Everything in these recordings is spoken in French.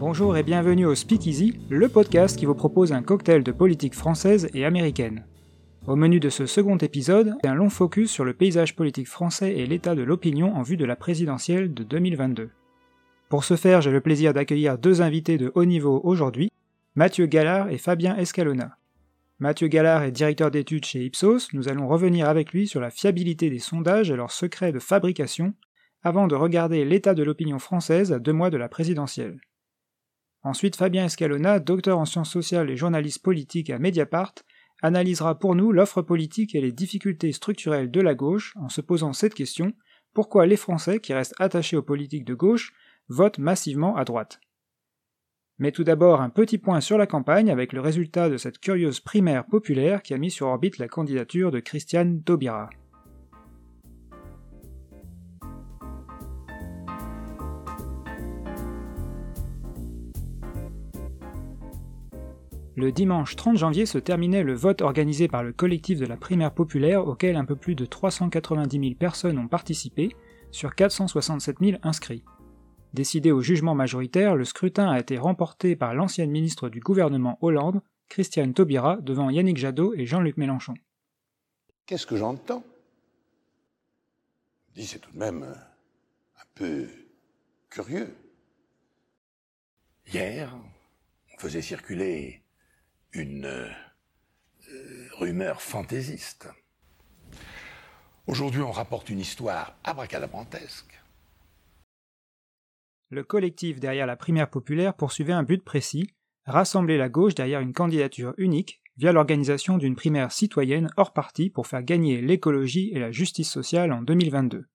Bonjour et bienvenue au Speakeasy, le podcast qui vous propose un cocktail de politique française et américaine. Au menu de ce second épisode, un long focus sur le paysage politique français et l'état de l'opinion en vue de la présidentielle de 2022. Pour ce faire, j'ai le plaisir d'accueillir deux invités de haut niveau aujourd'hui, Mathieu Gallard et Fabien Escalona. Mathieu Gallard est directeur d'études chez Ipsos, nous allons revenir avec lui sur la fiabilité des sondages et leurs secrets de fabrication, avant de regarder l'état de l'opinion française à deux mois de la présidentielle. Ensuite, Fabien Escalona, docteur en sciences sociales et journaliste politique à Mediapart, analysera pour nous l'offre politique et les difficultés structurelles de la gauche en se posant cette question pourquoi les Français, qui restent attachés aux politiques de gauche, votent massivement à droite? Mais tout d'abord un petit point sur la campagne avec le résultat de cette curieuse primaire populaire qui a mis sur orbite la candidature de Christiane Taubira. Le dimanche 30 janvier se terminait le vote organisé par le collectif de la primaire populaire auquel un peu plus de 390 000 personnes ont participé, sur 467 000 inscrits. Décidé au jugement majoritaire, le scrutin a été remporté par l'ancienne ministre du gouvernement Hollande, Christiane Taubira, devant Yannick Jadot et Jean-Luc Mélenchon. Qu'est-ce que j'entends? C'est tout de même un peu curieux. Hier, on faisait circuler une euh, rumeur fantaisiste. Aujourd'hui, on rapporte une histoire abracadabrantesque le collectif derrière la primaire populaire poursuivait un but précis, rassembler la gauche derrière une candidature unique via l'organisation d'une primaire citoyenne hors parti pour faire gagner l'écologie et la justice sociale en 2022.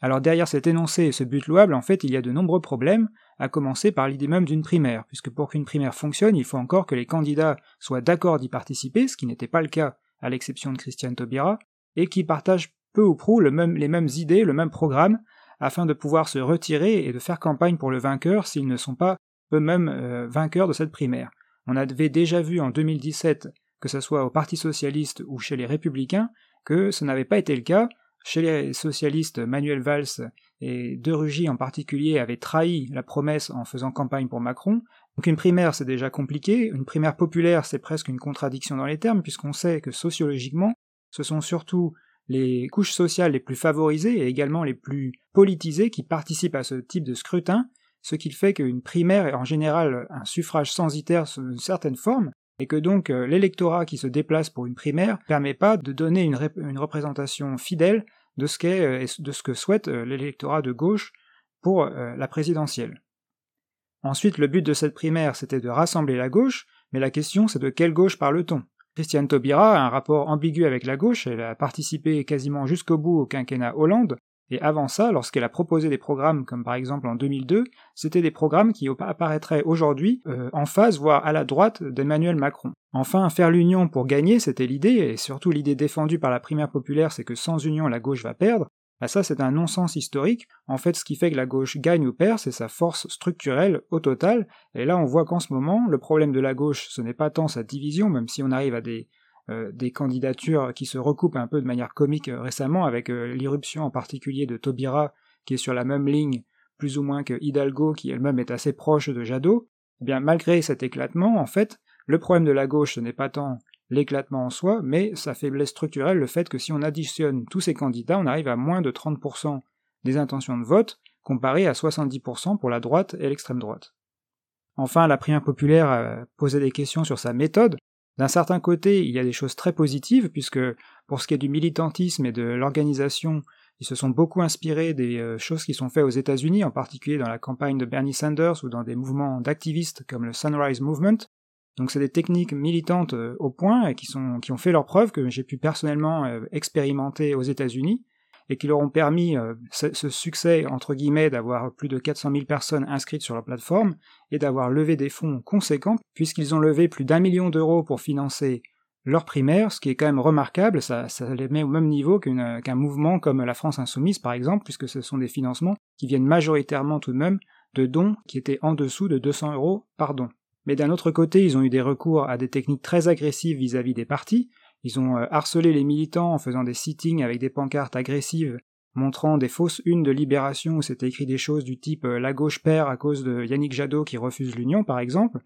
Alors derrière cet énoncé et ce but louable, en fait, il y a de nombreux problèmes, à commencer par l'idée même d'une primaire, puisque pour qu'une primaire fonctionne, il faut encore que les candidats soient d'accord d'y participer, ce qui n'était pas le cas à l'exception de Christiane Taubira, et qui partagent peu ou prou les mêmes idées, le même programme, afin de pouvoir se retirer et de faire campagne pour le vainqueur s'ils ne sont pas eux-mêmes euh, vainqueurs de cette primaire. On avait déjà vu en 2017, que ce soit au Parti socialiste ou chez les républicains, que ce n'avait pas été le cas. Chez les socialistes, Manuel Valls et De Rugy en particulier avaient trahi la promesse en faisant campagne pour Macron. Donc une primaire, c'est déjà compliqué. Une primaire populaire, c'est presque une contradiction dans les termes, puisqu'on sait que sociologiquement, ce sont surtout les couches sociales les plus favorisées et également les plus politisées qui participent à ce type de scrutin, ce qui fait qu'une primaire est en général un suffrage censitaire sous une certaine forme, et que donc euh, l'électorat qui se déplace pour une primaire ne permet pas de donner une, représentation fidèle de ce, qu'est, euh, de ce que souhaite euh, l'électorat de gauche pour la présidentielle. Ensuite, le but de cette primaire, c'était de rassembler la gauche, mais la question c'est de quelle gauche parle-t-on? Christiane Taubira a un rapport ambigu avec la gauche, elle a participé quasiment jusqu'au bout au quinquennat Hollande, et avant ça, lorsqu'elle a proposé des programmes comme par exemple en 2002, c'était des programmes qui apparaîtraient aujourd'hui euh, en face, voire à la droite d'Emmanuel Macron. Enfin, faire l'union pour gagner, c'était l'idée, et surtout l'idée défendue par la primaire populaire, c'est que sans union, la gauche va perdre. Bah ça, c'est un non-sens historique. En fait, ce qui fait que la gauche gagne ou perd, c'est sa force structurelle au total. Et là, on voit qu'en ce moment, le problème de la gauche, ce n'est pas tant sa division, même si on arrive à des, euh, des candidatures qui se recoupent un peu de manière comique euh, récemment, avec euh, l'irruption en particulier de Taubira, qui est sur la même ligne, plus ou moins que Hidalgo, qui elle-même est assez proche de Jadot. Eh bien, malgré cet éclatement, en fait, le problème de la gauche, ce n'est pas tant l'éclatement en soi, mais sa faiblesse structurelle, le fait que si on additionne tous ces candidats, on arrive à moins de 30% des intentions de vote, comparé à 70% pour la droite et l'extrême droite. Enfin, la primaire populaire a posé des questions sur sa méthode. D'un certain côté, il y a des choses très positives, puisque pour ce qui est du militantisme et de l'organisation, ils se sont beaucoup inspirés des euh, choses qui sont faites aux États-Unis, en particulier dans la campagne de Bernie Sanders ou dans des mouvements d'activistes comme le Sunrise Movement, donc c'est des techniques militantes euh, au point et qui, qui ont fait leur preuve que j'ai pu personnellement euh, expérimenter aux États-Unis et qui leur ont permis euh, ce, succès entre guillemets d'avoir plus de 400 000 personnes inscrites sur la plateforme et d'avoir levé des fonds conséquents puisqu'ils ont levé plus d'un million d'euros pour financer leur primaire, ce qui est quand même remarquable, ça, les met au même niveau qu'un mouvement comme la France Insoumise par exemple, puisque ce sont des financements qui viennent majoritairement tout de même de dons qui étaient en dessous de 200 euros par don. Mais d'un autre côté, ils ont eu des recours à des techniques très agressives vis-à-vis des partis. Ils ont euh, harcelé les militants en faisant des sittings avec des pancartes agressives montrant des fausses unes de Libération où c'était écrit des choses du type La gauche perd à cause de Yannick Jadot qui refuse l'union, par exemple.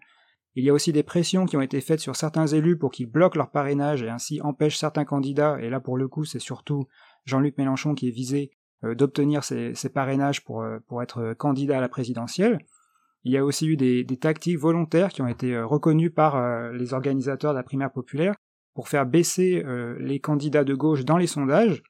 Il y a aussi des pressions qui ont été faites sur certains élus pour qu'ils bloquent leur parrainage et ainsi empêchent certains candidats, et là pour le coup c'est surtout Jean-Luc Mélenchon qui est visé euh, d'obtenir ces, parrainages pour, euh, être candidat à la présidentielle. Il y a aussi eu des, tactiques volontaires qui ont été euh, reconnues par les organisateurs de la primaire populaire pour faire baisser les candidats de gauche dans les sondages,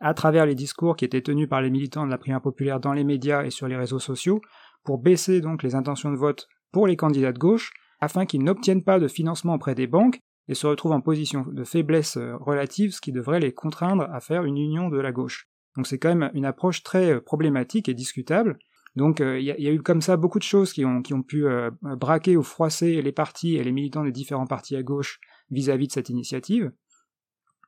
à travers les discours qui étaient tenus par les militants de la primaire populaire dans les médias et sur les réseaux sociaux, pour baisser donc les intentions de vote pour les candidats de gauche, afin qu'ils n'obtiennent pas de financement auprès des banques et se retrouvent en position de faiblesse euh, relative, ce qui devrait les contraindre à faire une union de la gauche. Donc c'est quand même une approche très euh, problématique et discutable. Donc euh, il y, a eu comme ça beaucoup de choses qui ont pu braquer ou froisser les partis et les militants des différents partis à gauche vis-à-vis -vis de cette initiative.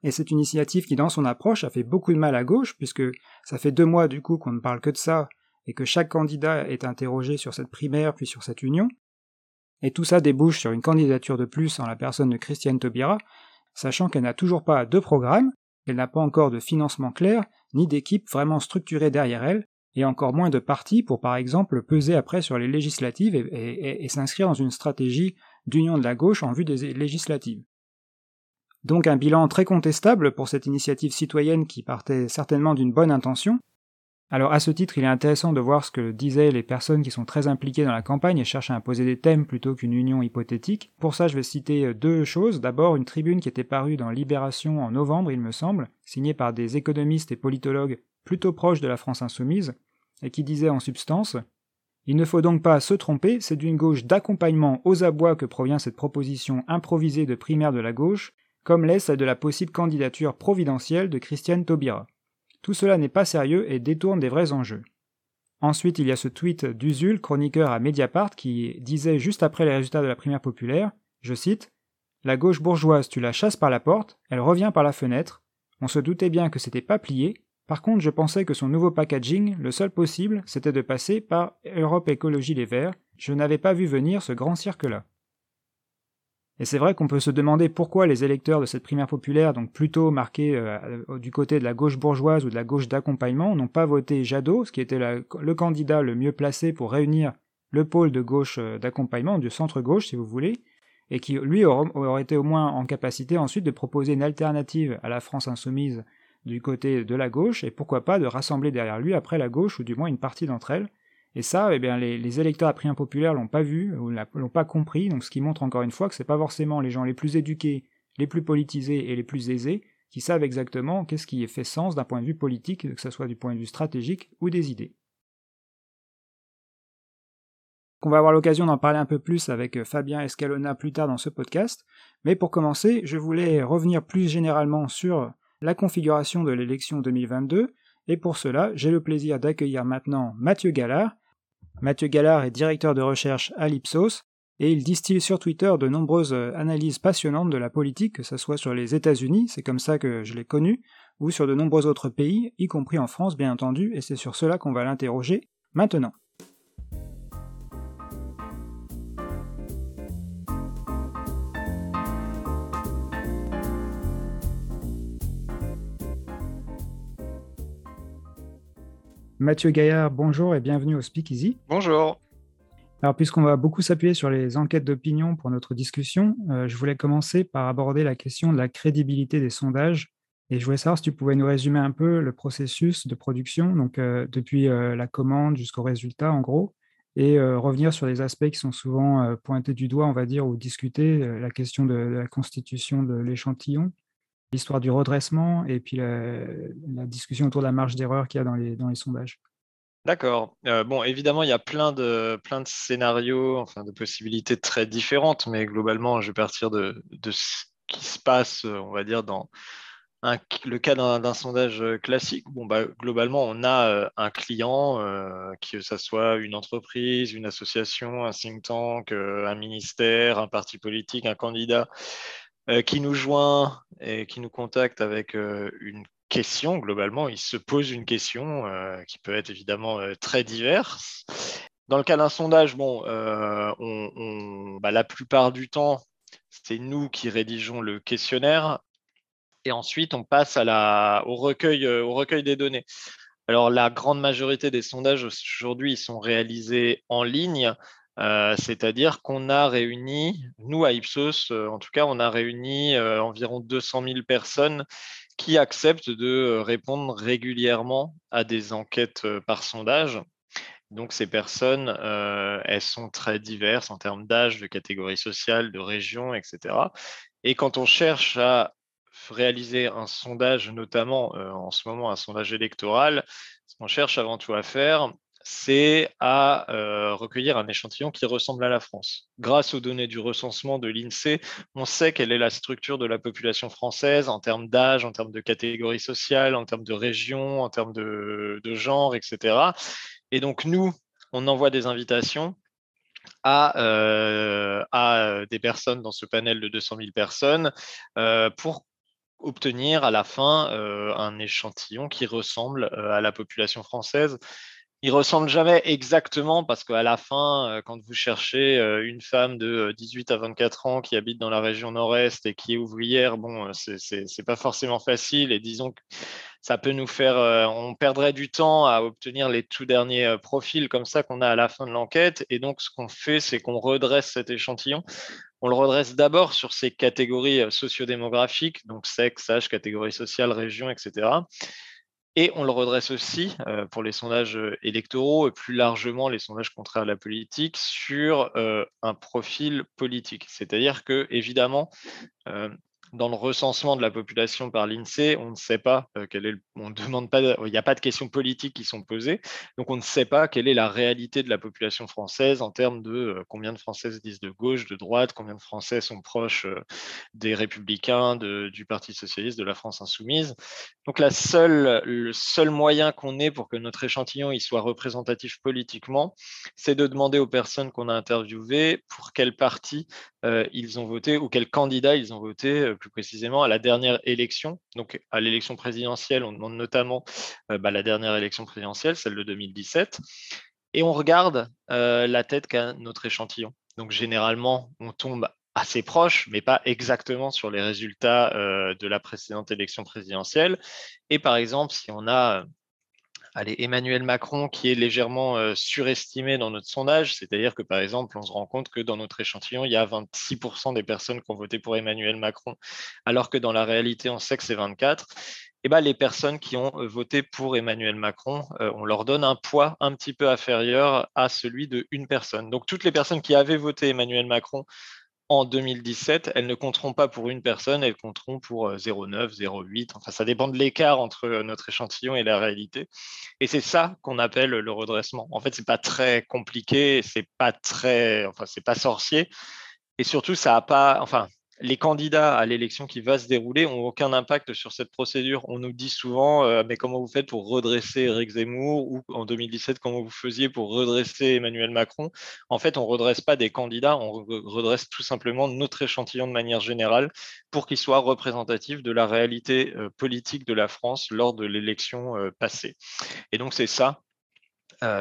Et cette initiative qui, dans son approche, a fait beaucoup de mal à gauche, puisque ça fait deux mois du coup qu'on ne parle que de ça, et que chaque candidat est interrogé sur cette primaire puis sur cette union, et tout ça débouche sur une candidature de plus en la personne de Christiane Taubira, sachant qu'elle n'a toujours pas de programme, qu'elle n'a pas encore de financement clair, ni d'équipe vraiment structurée derrière elle, et encore moins de partis pour par exemple peser après sur les législatives et, s'inscrire dans une stratégie d'union de la gauche en vue des législatives. Donc un bilan très contestable pour cette initiative citoyenne qui partait certainement d'une bonne intention, alors à ce titre, il est intéressant de voir ce que disaient les personnes qui sont très impliquées dans la campagne et cherchent à imposer des thèmes plutôt qu'une union hypothétique. Pour ça, je vais citer deux choses. D'abord, une tribune qui était parue dans Libération en novembre, il me semble, signée par des économistes et politologues plutôt proches de la France insoumise, et qui disait en substance Il ne faut donc pas se tromper, c'est d'une gauche d'accompagnement aux abois que provient cette proposition improvisée de primaire de la gauche, comme l'est de la possible candidature providentielle de Christiane Taubira. Tout cela n'est pas sérieux et détourne des vrais enjeux. Ensuite, il y a ce tweet d'Usul, chroniqueur à Mediapart, qui disait juste après les résultats de la primaire populaire, je cite, La gauche bourgeoise, tu la chasses par la porte, elle revient par la fenêtre. On se doutait bien que c'était pas plié. Par contre, je pensais que son nouveau packaging, le seul possible, c'était de passer par Europe Écologie Les Verts. Je n'avais pas vu venir ce grand cirque-là. Et c'est vrai qu'on peut se demander pourquoi les électeurs de cette primaire populaire, donc plutôt marqués euh, du côté de la gauche bourgeoise ou de la gauche d'accompagnement, n'ont pas voté Jadot, ce qui était le candidat le mieux placé pour réunir le pôle de gauche euh, d'accompagnement, du centre-gauche si vous voulez, et qui lui aurait été au moins en capacité ensuite de proposer une alternative à la France insoumise du côté de la gauche, et pourquoi pas de rassembler derrière lui après la gauche, ou du moins une partie d'entre elles, et ça, eh bien, les, électeurs à prix impopulaire l'ont pas vu, ou l'ont pas compris, donc ce qui montre encore une fois que c'est pas forcément les gens les plus éduqués, les plus politisés et les plus aisés qui savent exactement qu'est-ce qui fait sens d'un point de vue politique, que ce soit du point de vue stratégique ou des idées. On va avoir l'occasion d'en parler un peu plus avec Fabien Escalona plus tard dans ce podcast, mais pour commencer, je voulais revenir plus généralement sur la configuration de l'élection 2022, et pour cela, j'ai le plaisir d'accueillir maintenant Mathieu Gallard, Mathieu Gallard est directeur de recherche à l'Ipsos et il distille sur Twitter de nombreuses analyses passionnantes de la politique, que ce soit sur les États-Unis, c'est comme ça que je l'ai connu, ou sur de nombreux autres pays, y compris en France bien entendu, et c'est sur cela qu'on va l'interroger maintenant. Mathieu Gaillard, bonjour et bienvenue au Speakeasy. Bonjour. Alors, puisqu'on va beaucoup s'appuyer sur les enquêtes d'opinion pour notre discussion, euh, je voulais commencer par aborder la question de la crédibilité des sondages. Et je voulais savoir si tu pouvais nous résumer un peu le processus de production, donc euh, depuis euh, la commande jusqu'au résultat, en gros, et revenir sur les aspects qui sont souvent pointés du doigt, on va dire, ou discutés, la question de la constitution de l'échantillon, l'histoire du redressement et puis la, discussion autour de la marge d'erreur qu'il y a dans les, dans les sondages. D'accord. Euh, bon, évidemment, il y a plein de, plein de scénarios, enfin de possibilités très différentes, mais globalement, je vais partir de, de ce qui se passe, on va dire, dans un, le cas d'un sondage classique. Bon, bah, globalement, on a euh, un client, euh, que ce soit une entreprise, une association, un think tank, un ministère, un parti politique, un candidat, euh, qui nous joint et qui nous contacte avec euh, une question, globalement, il se pose une question euh, qui peut être évidemment très diverse. Dans le cas d'un sondage, bon, on, bah, la plupart du temps, c'est nous qui rédigeons le questionnaire. Et ensuite, on passe au, recueil, au recueil des données. Alors, la grande majorité des sondages aujourd'hui sont réalisés en ligne, c'est-à-dire qu'on a réuni, nous à Ipsos, en tout cas, on a réuni environ 200 000 personnes qui acceptent de répondre régulièrement à des enquêtes par sondage. Donc ces personnes, elles sont très diverses en termes d'âge, de catégorie sociale, de région, etc. Et quand on cherche à réaliser un sondage, notamment en ce moment un sondage électoral, ce qu'on cherche avant tout à faire, c'est à recueillir un échantillon qui ressemble à la France. Grâce aux données du recensement de l'INSEE, on sait quelle est la structure de la population française en termes d'âge, en termes de catégorie sociale, en termes de région, en termes de, genre, etc. Et donc, nous, on envoie des invitations à, à, des personnes dans ce panel de 200 000 personnes pour obtenir à la fin un échantillon qui ressemble à la population française il ressemble jamais exactement parce qu'à la fin, euh, quand vous cherchez euh, une femme de 18 euh, à 24 ans qui habite dans la région nord-est et qui est ouvrière, bon, c'est pas forcément facile et disons que ça peut nous faire, on perdrait du temps à obtenir les tout derniers profils comme ça qu'on a à la fin de l'enquête. Et donc, ce qu'on fait, c'est qu'on redresse cet échantillon. On le redresse d'abord sur ces catégories sociodémographiques, donc sexe, âge, catégorie sociale, région, etc. Et on le redresse aussi euh, pour les sondages euh, électoraux et plus largement les sondages contraires à la politique sur euh, un profil politique. C'est-à-dire que, évidemment, dans le recensement de la population par l'INSEE, on ne sait pas euh, est on demande pas, il n'y a pas de questions politiques qui sont posées, donc on ne sait pas quelle est la réalité de la population française en termes de euh, combien de Français se disent de gauche, de droite, combien de Français sont proches euh, des Républicains, du Parti socialiste, de la France insoumise. Donc la seule, le seul moyen qu'on ait pour que notre échantillon il soit représentatif politiquement, c'est de demander aux personnes qu'on a interviewées pour quel parti ils ont voté ou quel candidat ils ont voté plus précisément à la dernière élection. Donc à l'élection présidentielle, on demande notamment euh, bah, la dernière élection présidentielle, celle de 2017, et on regarde euh, la tête qu'a notre échantillon. Donc généralement, on tombe assez proche, mais pas exactement sur les résultats euh, de la précédente élection présidentielle. Et par exemple, si on a allez, Emmanuel Macron qui est légèrement surestimé dans notre sondage, c'est-à-dire que par exemple, on se rend compte que dans notre échantillon, il y a 26% des personnes qui ont voté pour Emmanuel Macron, alors que dans la réalité, on sait que c'est 24. Et ben, les personnes qui ont voté pour Emmanuel Macron, on leur donne un poids un petit peu inférieur à celui de une personne. Donc toutes les personnes qui avaient voté Emmanuel Macron en 2017, elles ne compteront pas pour une personne, elles compteront pour 0,9, euh, 0,8. Enfin, ça dépend de l'écart entre euh, notre échantillon et la réalité. Et c'est ça qu'on appelle le redressement. En fait, c'est pas très compliqué, c'est pas très, enfin, c'est pas sorcier. Et surtout, ça a pas, enfin, les candidats à l'élection qui va se dérouler n'ont aucun impact sur cette procédure. On nous dit souvent, euh, mais comment vous faites pour redresser Eric Zemmour? ou en 2017, comment vous faisiez pour redresser Emmanuel Macron? En fait, on ne redresse pas des candidats, on redresse tout simplement notre échantillon de manière générale pour qu'il soit représentatif de la réalité euh, politique de la France lors de l'élection euh, passée. Et donc, c'est ça,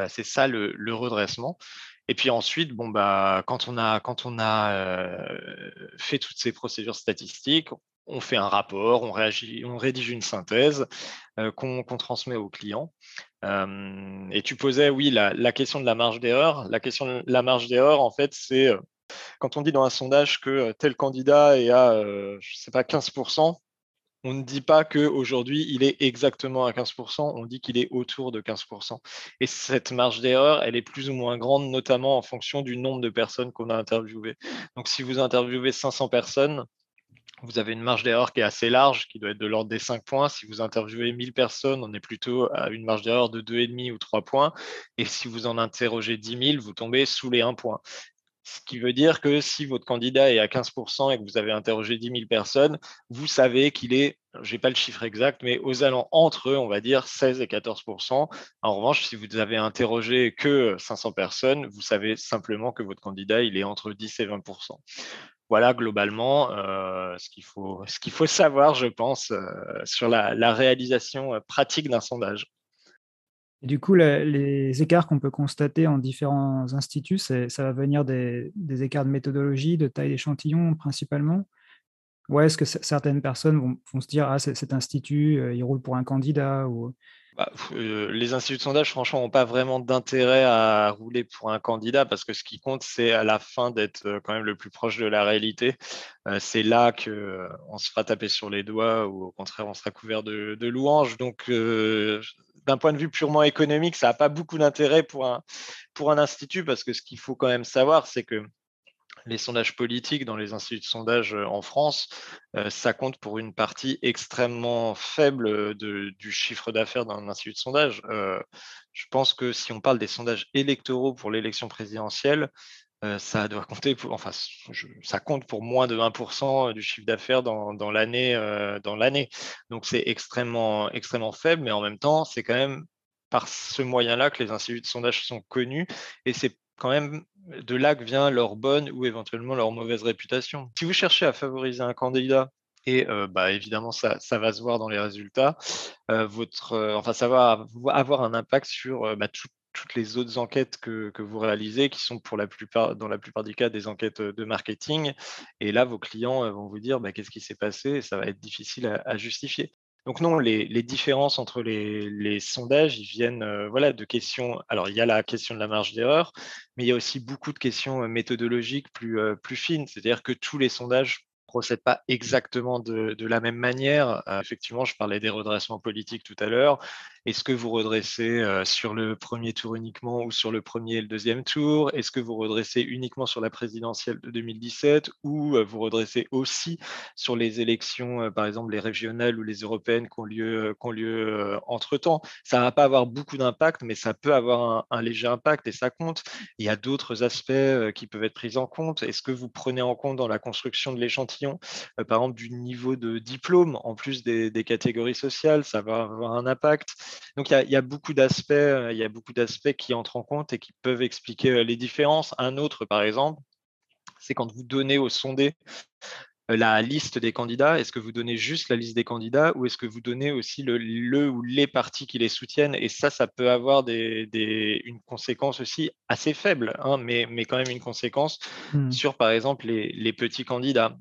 c'est ça le redressement. Et puis ensuite, bon, bah, quand on a, quand on a fait toutes ces procédures statistiques, on fait un rapport, on, réagit, on rédige une synthèse qu'on transmet au client. et tu posais, oui, la, la question de la marge d'erreur. La question de la marge d'erreur, en fait, c'est quand on dit dans un sondage que tel candidat est à, je sais pas, 15%, on ne dit pas qu'aujourd'hui, il est exactement à 15%, on dit qu'il est autour de 15%. Et cette marge d'erreur, elle est plus ou moins grande, notamment en fonction du nombre de personnes qu'on a interviewées. Donc, si vous interviewez 500 personnes, vous avez une marge d'erreur qui est assez large, qui doit être de l'ordre des 5 points. Si vous interviewez 1000 personnes, on est plutôt à une marge d'erreur de 2,5 ou 3 points. Et si vous en interrogez 10 000, vous tombez sous les 1 point. Ce qui veut dire que si votre candidat est à 15% et que vous avez interrogé 10 000 personnes, vous savez qu'il est, je n'ai pas le chiffre exact, mais aux alentours entre on va dire 16 et 14%. En revanche, si vous avez interrogé que 500 personnes, vous savez simplement que votre candidat, il est entre 10 et 20%. Voilà globalement euh, ce qu'il faut, faut, savoir, je pense, euh, sur la réalisation euh, pratique d'un sondage du coup, les écarts qu'on peut constater en différents instituts, ça va venir des, écarts de méthodologie, de taille d'échantillon principalement. Ouais, est-ce que certaines personnes vont, se dire, ah, cet institut, il roule pour un candidat ou... Bah, euh, les instituts de sondage, franchement, n'ont pas vraiment d'intérêt à rouler pour un candidat parce que ce qui compte, c'est à la fin d'être euh, quand même le plus proche de la réalité. Euh, c'est là qu'on on se fera taper sur les doigts ou au contraire, on sera couvert de, louanges. Donc, d'un point de vue purement économique, ça n'a pas beaucoup d'intérêt pour un, institut parce que ce qu'il faut quand même savoir, c'est que les sondages politiques dans les instituts de sondage euh, en France, euh, ça compte pour une partie extrêmement faible euh, du chiffre d'affaires d'un institut de sondage. je pense que si on parle des sondages électoraux pour l'élection présidentielle, ça doit compter enfin, ça compte pour moins de 1% du chiffre d'affaires dans, dans l'année. Donc c'est extrêmement, extrêmement faible, mais en même temps, c'est quand même par ce moyen-là que les instituts de sondage sont connus et c'est quand même de là que vient leur bonne ou éventuellement leur mauvaise réputation. Si vous cherchez à favoriser un candidat, et euh, bah, évidemment ça, va se voir dans les résultats, euh, votre, euh, enfin, ça va avoir un impact sur bah, toutes les autres enquêtes que, vous réalisez, qui sont pour la plupart, dans la plupart des cas des enquêtes de marketing. Et là, vos clients vont vous dire bah, qu'est-ce qui s'est passé, et ça va être difficile à justifier. Donc non, les, différences entre les, sondages, ils viennent euh, voilà, de questions. Alors, il y a la question de la marge d'erreur, mais il y a aussi beaucoup de questions euh, méthodologiques plus, euh, plus fines. C'est-à-dire que tous les sondages procède pas exactement de, la même manière. Euh, effectivement, je parlais des redressements politiques tout à l'heure. Est-ce que vous redressez euh, sur le premier tour uniquement ou sur le premier et le deuxième tour? Est-ce que vous redressez uniquement sur la présidentielle de 2017 ou euh, vous redressez aussi sur les élections, par exemple les régionales ou les européennes qui ont lieu, lieu entre-temps? Ça ne va pas avoir beaucoup d'impact, mais ça peut avoir un, léger impact et ça compte. Il y a d'autres aspects qui peuvent être pris en compte. Est-ce que vous prenez en compte dans la construction de l'échantillon euh, par exemple du niveau de diplôme, en plus des, catégories sociales, ça va avoir un impact. Donc il y a, beaucoup d'aspects, euh, il y a beaucoup d'aspects qui entrent en compte et qui peuvent expliquer euh, les différences. Un autre, par exemple, c'est quand vous donnez au sondé la liste des candidats Est-ce que vous donnez juste la liste des candidats ou est-ce que vous donnez aussi le, ou les partis qui les soutiennent? Et ça, ça peut avoir des, une conséquence aussi assez faible, hein, mais, mais, quand même une conséquence mmh. sur, par exemple, les, les, petits candidats.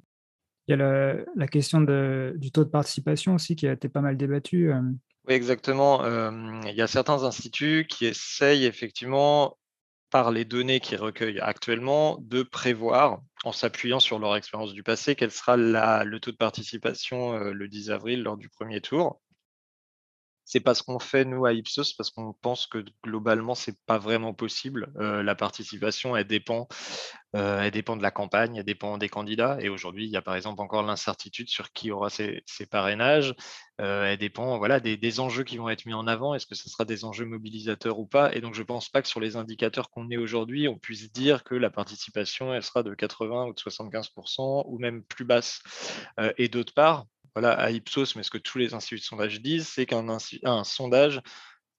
Il y a la, question du taux de participation aussi qui a été pas mal débattu. Euh. Oui, exactement. il y a certains instituts qui essayent effectivement, par les données qu'ils recueillent actuellement, de prévoir, en s'appuyant sur leur expérience du passé, quel sera le taux de participation le 10 avril lors du premier tour. C'est pas ce qu'on fait nous à Ipsos parce qu'on pense que globalement c'est pas vraiment possible. la participation elle dépend, elle dépend de la campagne, elle dépend des candidats. Et aujourd'hui il y a par exemple encore l'incertitude sur qui aura ces, parrainages. elle dépend voilà des, enjeux qui vont être mis en avant. Est-ce que ce sera des enjeux mobilisateurs ou pas? Et donc je pense pas que sur les indicateurs qu'on ait aujourd'hui on puisse dire que la participation elle sera de 80 ou de 75% ou même plus basse. et d'autre part voilà, à Ipsos, mais ce que tous les instituts de sondage disent, c'est qu'un sondage,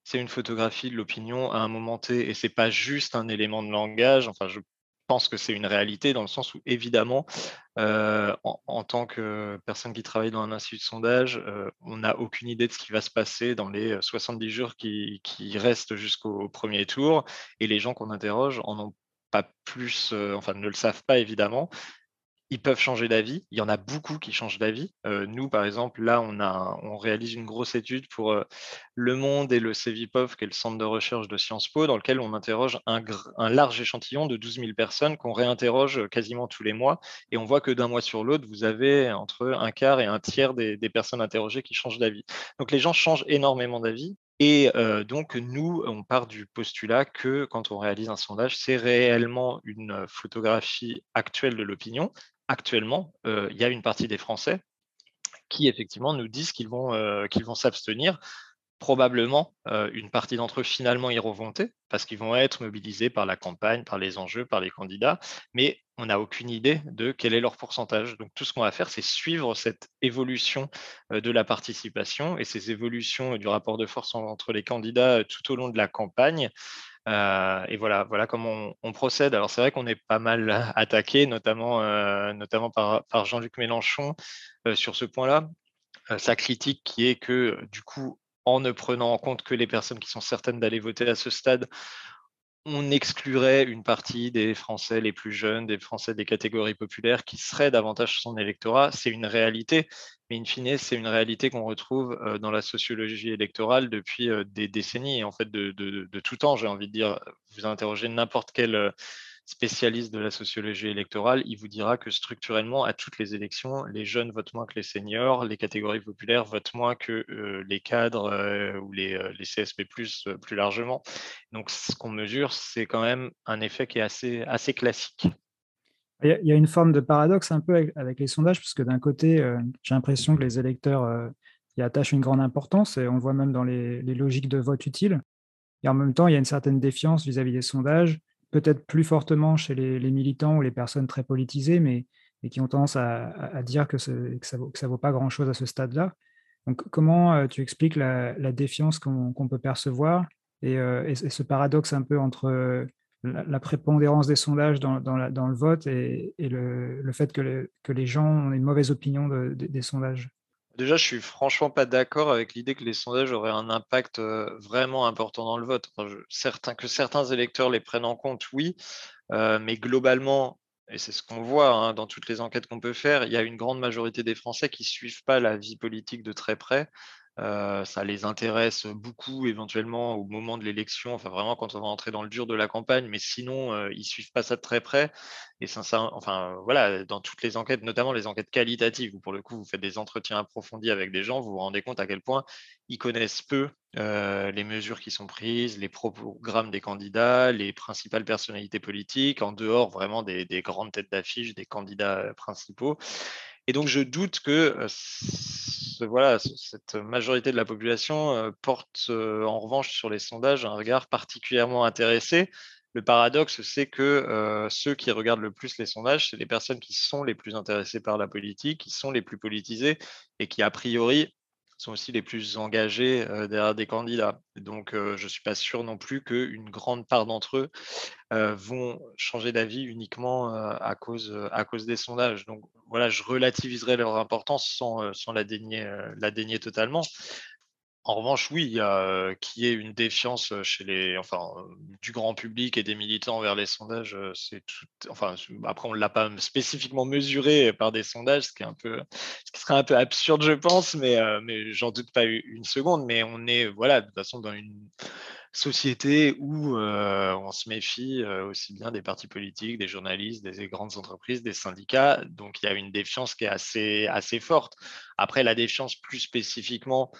c'est une photographie de l'opinion à un moment T, et c'est pas juste un élément de langage. Enfin, je pense que c'est une réalité dans le sens où, évidemment, euh, en, tant que personne qui travaille dans un institut de sondage, euh, on n'a aucune idée de ce qui va se passer dans les 70 jours qui, restent jusqu'au premier tour, et les gens qu'on interroge en ont pas plus, euh, enfin ne le savent pas évidemment, ils peuvent changer d'avis. Il y en a beaucoup qui changent d'avis. Euh, nous, par exemple, là, on, a, on réalise une grosse étude pour euh, Le Monde et le CEVIPOF, qui est le centre de recherche de Sciences Po, dans lequel on interroge un, large échantillon de 12 000 personnes qu'on réinterroge quasiment tous les mois. Et on voit que d'un mois sur l'autre, vous avez entre un quart et un tiers des, personnes interrogées qui changent d'avis. Donc les gens changent énormément d'avis. Et euh, donc, nous, on part du postulat que quand on réalise un sondage, c'est réellement une photographie actuelle de l'opinion, actuellement, euh, il y a une partie des Français qui effectivement nous disent qu'ils vont, euh, s'abstenir. Probablement, euh, une partie d'entre eux finalement iront voter parce qu'ils vont être mobilisés par la campagne, par les enjeux, par les candidats, mais on n'a aucune idée de quel est leur pourcentage. Donc tout ce qu'on va faire, c'est suivre cette évolution de la participation et ces évolutions du rapport de force entre les candidats tout au long de la campagne. Euh, et voilà, voilà comment on, procède. Alors c'est vrai qu'on est pas mal attaqué, notamment, euh, notamment par, par Jean-Luc Mélenchon euh, sur ce point-là. sa critique qui est que du coup, en ne prenant en compte que les personnes qui sont certaines d'aller voter à ce stade, on exclurait une partie des Français les plus jeunes, des Français des catégories populaires qui seraient davantage son électorat. C'est une réalité, mais in fine, c'est une réalité qu'on retrouve euh, dans la sociologie électorale depuis euh, des décennies, en fait, de, de tout temps, j'ai envie de dire. Vous interrogez n'importe quel spécialiste de la sociologie électorale, il vous dira que structurellement, à toutes les élections, les jeunes votent moins que les seniors, les catégories populaires votent moins que euh, les cadres euh, ou les, euh, CSP+, plus largement. Donc, ce qu'on mesure, c'est quand même un effet qui est assez, assez classique. Il y a une forme de paradoxe un peu avec, les sondages, puisque d'un côté, j'ai l'impression que les électeurs y attachent une grande importance, et on le voit même dans les, logiques de vote utile. Et en même temps, il y a une certaine défiance vis-à-vis des sondages, peut-être plus fortement chez les, militants ou les personnes très politisées, mais qui ont tendance à, dire que, ça ne vaut, pas grand-chose à ce stade-là. Donc, comment euh, tu expliques la, défiance qu'on peut percevoir euh, et, ce paradoxe un peu entre euh, la, prépondérance des sondages dans, le vote et, le, fait que, les gens ont une mauvaise opinion des sondages? Déjà, je suis franchement pas d'accord avec l'idée que les sondages auraient un impact vraiment important dans le vote. que certains électeurs les prennent en compte, oui, mais globalement, et c'est ce qu'on voit hein, dans toutes les enquêtes qu'on peut faire, il y a une grande majorité des Français qui ne suivent pas la vie politique de très près. Ça les intéresse beaucoup éventuellement au moment de l'élection, enfin vraiment quand on va entrer dans le dur de la campagne, mais sinon ils suivent pas ça de très près. Et enfin voilà, dans toutes les enquêtes, notamment les enquêtes qualitatives, où pour le coup vous faites des entretiens approfondis avec des gens, vous vous rendez compte à quel point ils connaissent peu euh, les mesures qui sont prises, les programmes des candidats, les principales personnalités politiques, en dehors vraiment des, grandes têtes d'affiche, des candidats euh, principaux. Et donc je doute que euh, voilà, cette majorité de la population porte en revanche sur les sondages un regard particulièrement intéressé. Le paradoxe, c'est que euh, ceux qui regardent le plus les sondages, c'est les personnes qui sont les plus intéressées par la politique, qui sont les plus politisées et qui, a priori, sont aussi les plus engagés derrière des candidats. Donc, je ne suis pas sûr non plus qu'une grande part d'entre eux vont changer d'avis uniquement à, cause, des sondages. Donc, voilà, je relativiserai leur importance sans, sans la, dénier, la dénier totalement. En revanche, oui, il y a qui est une défiance chez les, enfin, du grand public et des militants vers les sondages. C'est tout, enfin, après on l'a pas spécifiquement mesuré par des sondages, ce qui est un peu, ce qui serait un peu absurde, je pense, mais mais j'en doute pas une seconde. Mais on est, voilà, de toute façon dans une société où on se méfie aussi bien des partis politiques, des journalistes, des grandes entreprises, des syndicats. Donc il y a une défiance qui est assez assez forte. Après la défiance plus spécifiquement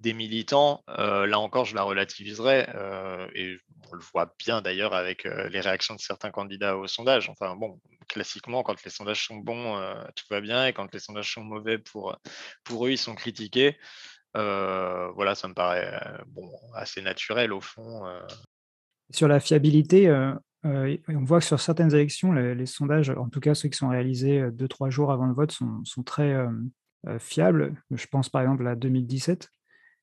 des militants, euh, là encore, je la relativiserai, euh, et on le voit bien d'ailleurs avec euh, les réactions de certains candidats au sondage. Enfin bon, classiquement, quand les sondages sont bons, tout va bien, et quand les sondages sont mauvais pour, pour eux, ils sont critiqués. voilà, ça me paraît bon, assez naturel au fond. Sur la fiabilité, on voit que sur certaines élections, les, sondages, en tout cas ceux qui sont réalisés deux, trois jours avant le vote, sont, sont très fiables. Je pense par exemple à 2017.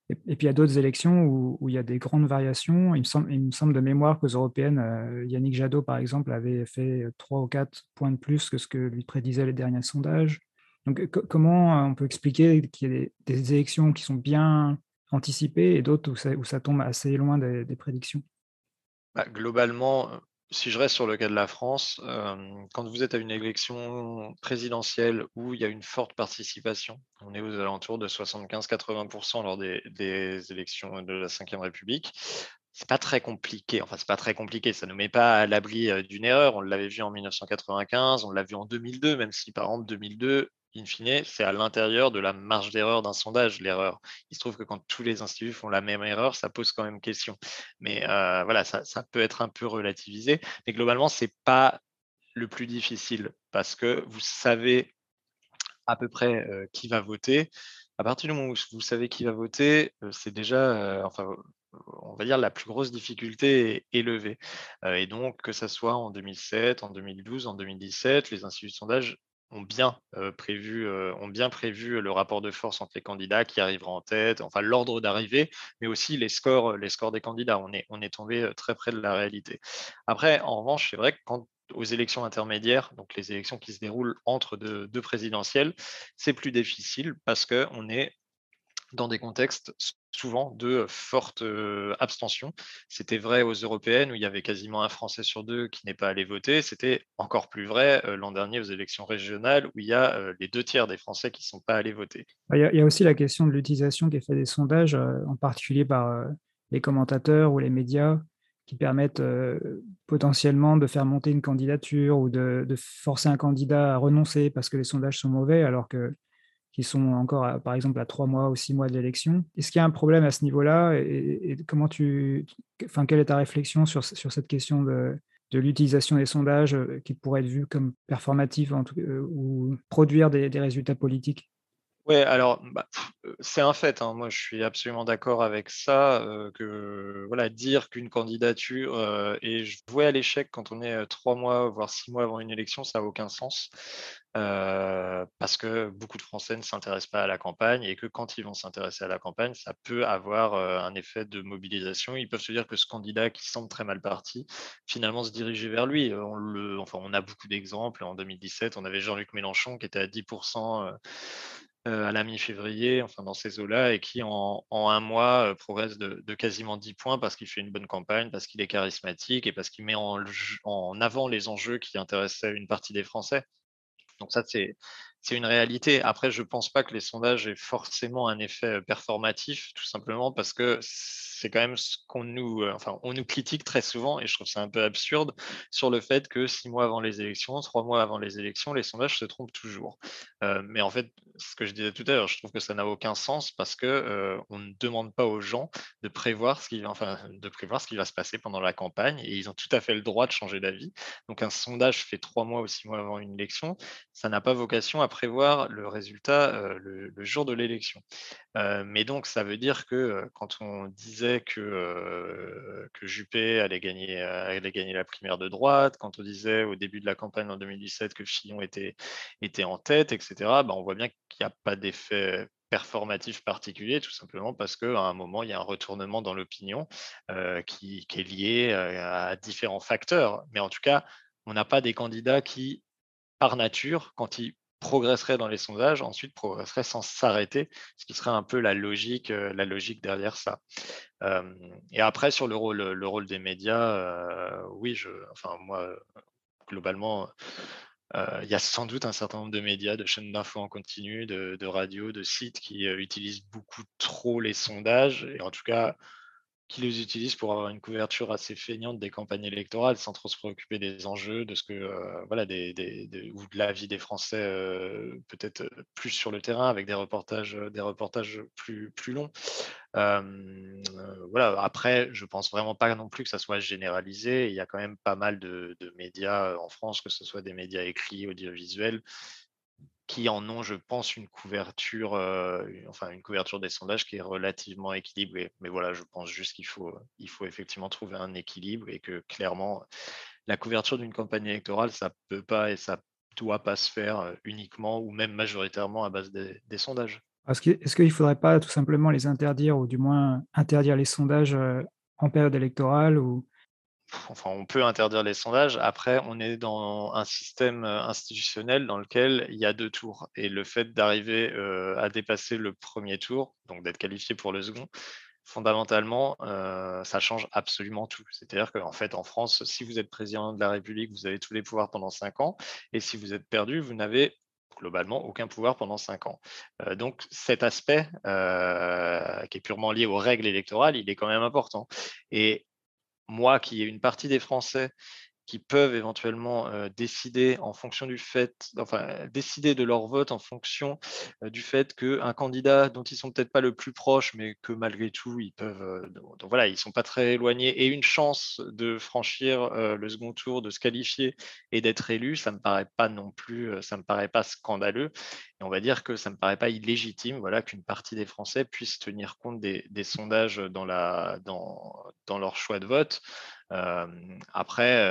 Et, puis il y a d'autres élections où, il y a des grandes variations. Il me semble, il me semble de mémoire qu'aux européennes, euh, Yannick Jadot, par exemple, avait fait 3 ou 4 points de plus que ce que lui prédisaient les derniers sondages. Donc comment euh, on peut expliquer qu'il y a des, élections qui sont bien anticipées et d'autres où ça, tombe assez loin des, prédictions? Bah, Globalement, si je reste sur le cas de la France, quand vous êtes à une élection présidentielle où il y a une forte participation, on est aux alentours de 75-80% lors des, élections de la Ve République, c'est pas très compliqué. Enfin, c'est pas très compliqué. Ça ne nous met pas à l'abri d'une erreur. On l'avait vu en 1995, on l'a vu en 2002, même si par exemple 2002, in fine, c'est à l'intérieur de la marge d'erreur d'un sondage, l'erreur. Il se trouve que quand tous les instituts font la même erreur, ça pose quand même question. Mais euh, voilà, ça, peut être un peu relativisé. Mais globalement, ce n'est pas le plus difficile parce que vous savez à peu près euh, qui va voter. À partir du moment où vous savez qui va voter, euh, c'est déjà, enfin, on va dire, la plus grosse difficulté est, levée. et donc, que ce soit en 2007, en 2012, en 2017, les instituts de sondage ont bien, prévu, ont bien prévu le rapport de force entre les candidats qui arrivera en tête, enfin l'ordre d'arrivée, mais aussi les scores, les scores des candidats. On est, on tombé très près de la réalité. Après, en revanche, c'est vrai que aux élections intermédiaires, donc les élections qui se déroulent entre deux, présidentielles, c'est plus difficile parce qu'on est dans des contextes souvent de forte abstention. C'était vrai aux européennes où il y avait quasiment un Français sur deux qui n'est pas allé voter. C'était encore plus vrai l'an dernier aux élections régionales où il y a les deux tiers des Français qui ne sont pas allés voter. Il y, a, aussi la question de l'utilisation qui est faite des sondages, en particulier par les commentateurs ou les médias qui permettent potentiellement de faire monter une candidature ou de, forcer un candidat à renoncer parce que les sondages sont mauvais alors que qui sont encore, par exemple, à trois mois ou six mois de l'élection. Est-ce qu'il y a un problème à ce niveau-là et, comment tu, enfin, quelle est ta réflexion sur, cette question de, l'utilisation des sondages euh, qui pourraient être vus comme performatifs euh, ou produire des résultats politiques? Oui, alors bah, c'est un fait. Hein. Moi, je suis absolument d'accord avec ça. que voilà, dire qu'une candidature est vouée à l'échec quand on est trois mois, voire six mois avant une élection, ça n'a aucun sens. parce que beaucoup de Français ne s'intéressent pas à la campagne et que quand ils vont s'intéresser à la campagne, ça peut avoir un effet de mobilisation. Ils peuvent se dire que ce candidat qui semble très mal parti, finalement se diriger vers lui. On, a beaucoup d'exemples. En 2017, on avait Jean-Luc Mélenchon qui était à 10% euh, à la mi-février, enfin dans ces eaux-là, et qui en, un mois euh, progresse de, quasiment 10 points parce qu'il fait une bonne campagne, parce qu'il est charismatique et parce qu'il met en, en, avant les enjeux qui intéressaient une partie des Français. Donc ça, c'est une réalité. Après, je ne pense pas que les sondages aient forcément un effet performatif, tout simplement parce que c'est quand même ce qu'on nous, enfin, on nous critique très souvent, et je trouve ça un peu absurde, sur le fait que six mois avant les élections, trois mois avant les élections, les sondages se trompent toujours. mais en fait, ce que je disais tout à l'heure, je trouve que ça n'a aucun sens parce que on ne demande pas aux gens de prévoir ce qui, enfin, de prévoir ce qui va se passer pendant la campagne, et ils ont tout à fait le droit de changer d'avis. Donc un sondage fait trois mois ou six mois avant une élection, ça n'a pas vocation à prévoir le résultat le, jour de l'élection. mais donc ça veut dire que quand on disait que, que Juppé allait gagner, allait gagner la primaire de droite, quand on disait au début de la campagne en 2017 que Fillon était, était en tête, etc., bah, on voit bien qu'il n'y a pas d'effet performatif particulier, tout simplement parce qu'à un moment, il y a un retournement dans l'opinion qui, est lié à différents facteurs. Mais en tout cas, on n'a pas des candidats qui, par nature, quand ils progresserait dans les sondages, ensuite progresserait sans s'arrêter, ce qui serait un peu la logique, euh, la logique derrière ça. et après, sur le rôle, le rôle des médias, euh, oui, enfin, moi, globalement, euh, il y a sans doute un certain nombre de médias, de chaînes d'infos en continu, de, de radios, de sites qui utilisent beaucoup trop les sondages, et en tout cas, qui les utilisent pour avoir une couverture assez feignante des campagnes électorales sans trop se préoccuper des enjeux, de ce que euh, voilà, des, ou de la vie des Français euh, peut-être euh, plus sur le terrain avec des reportages, des reportages plus, plus longs. voilà. Après, je pense vraiment pas non plus que ça soit généralisé. Il y a quand même pas mal de, de médias en France, que ce soit des médias écrits, audiovisuels, qui en ont, je pense, une couverture, enfin une couverture des sondages qui est relativement équilibrée. Mais voilà, je pense juste qu'il faut, il faut effectivement trouver un équilibre et que clairement, la couverture d'une campagne électorale, ça peut pas et ça doit pas se faire uniquement ou même majoritairement à base des, sondages. Est-ce qu'il ne faudrait pas tout simplement les interdire ou du moins interdire les sondages en période électorale ou enfin, on peut interdire les sondages. Après, on est dans un système euh, institutionnel dans lequel il y a deux tours. Et le fait d'arriver euh, à dépasser le premier tour, donc d'être qualifié pour le second, fondamentalement, euh, ça change absolument tout. C'est-à-dire qu'en fait, en France, si vous êtes président de la République, vous avez tous les pouvoirs pendant cinq ans. Et si vous êtes perdu, vous n'avez globalement aucun pouvoir pendant cinq ans. donc cet aspect qui est purement lié aux règles électorales, il est quand même important. Et moi qui ai une partie des Français qui peuvent éventuellement décider en fonction du fait, enfin décider de leur vote en fonction du fait qu'un candidat dont ils sont peut-être pas le plus proche, mais que malgré tout ils peuvent, donc, voilà, ils sont pas très éloignés et une chance de franchir le second tour, de se qualifier et d'être élu, ça me paraît pas non plus, ça me paraît pas scandaleux. Et on va dire que ça me paraît pas illégitime, voilà, qu'une partie des Français puissent tenir compte des, des sondages dans la, dans, dans leur choix de vote après,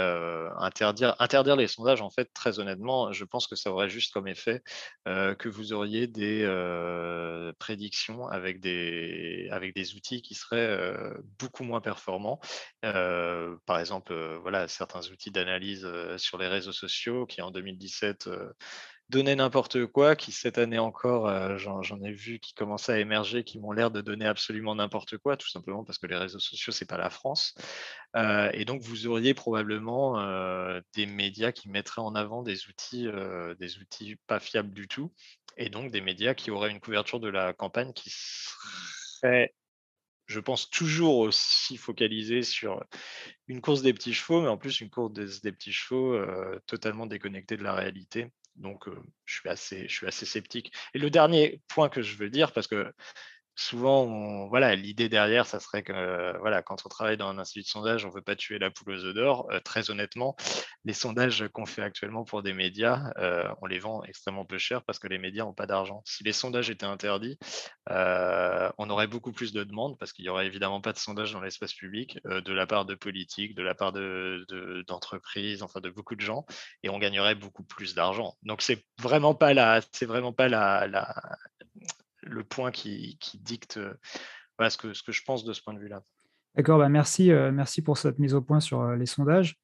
interdire, interdire les sondages, en fait, très honnêtement, je pense que ça aurait juste comme effet que vous auriez des prédictions avec des, avec des outils qui seraient beaucoup moins performants. par exemple, voilà, certains outils d'analyse sur les réseaux sociaux qui, en 2017, donner n'importe quoi, qui cette année encore, euh, j'en ai vu qui commençaient à émerger, qui m'ont l'air de donner absolument n'importe quoi, tout simplement parce que les réseaux sociaux, c'est pas la France. Euh, et donc, vous auriez probablement euh, des médias qui mettraient en avant des outils, des outils pas fiables du tout, et donc des médias qui auraient une couverture de la campagne qui serait je pense toujours aussi focalisée sur une course des petits chevaux, mais en plus une course des, petits chevaux totalement déconnectée de la réalité. Donc, je, suis assez, je suis assez sceptique. Et le dernier point que je veux dire, parce que souvent, voilà, l'idée derrière, ça serait que voilà, quand on travaille dans un institut de sondage, on ne veut pas tuer la poule aux œufs d'or. Euh, très honnêtement, les sondages qu'on fait actuellement pour des médias, euh, on les vend extrêmement peu cher parce que les médias n'ont pas d'argent. Si les sondages étaient interdits, euh, on aurait beaucoup plus de demandes parce qu'il n'y aurait évidemment pas de sondages dans l'espace public de la part de politiques, de la part d'entreprises, de, enfin de beaucoup de gens, et on gagnerait beaucoup plus d'argent. Donc c'est vraiment pas vraiment pas la, le point qui, dicte voilà, ce, que, je pense de ce point de vue-là. D'accord, bah merci, merci pour cette mise au point sur les sondages.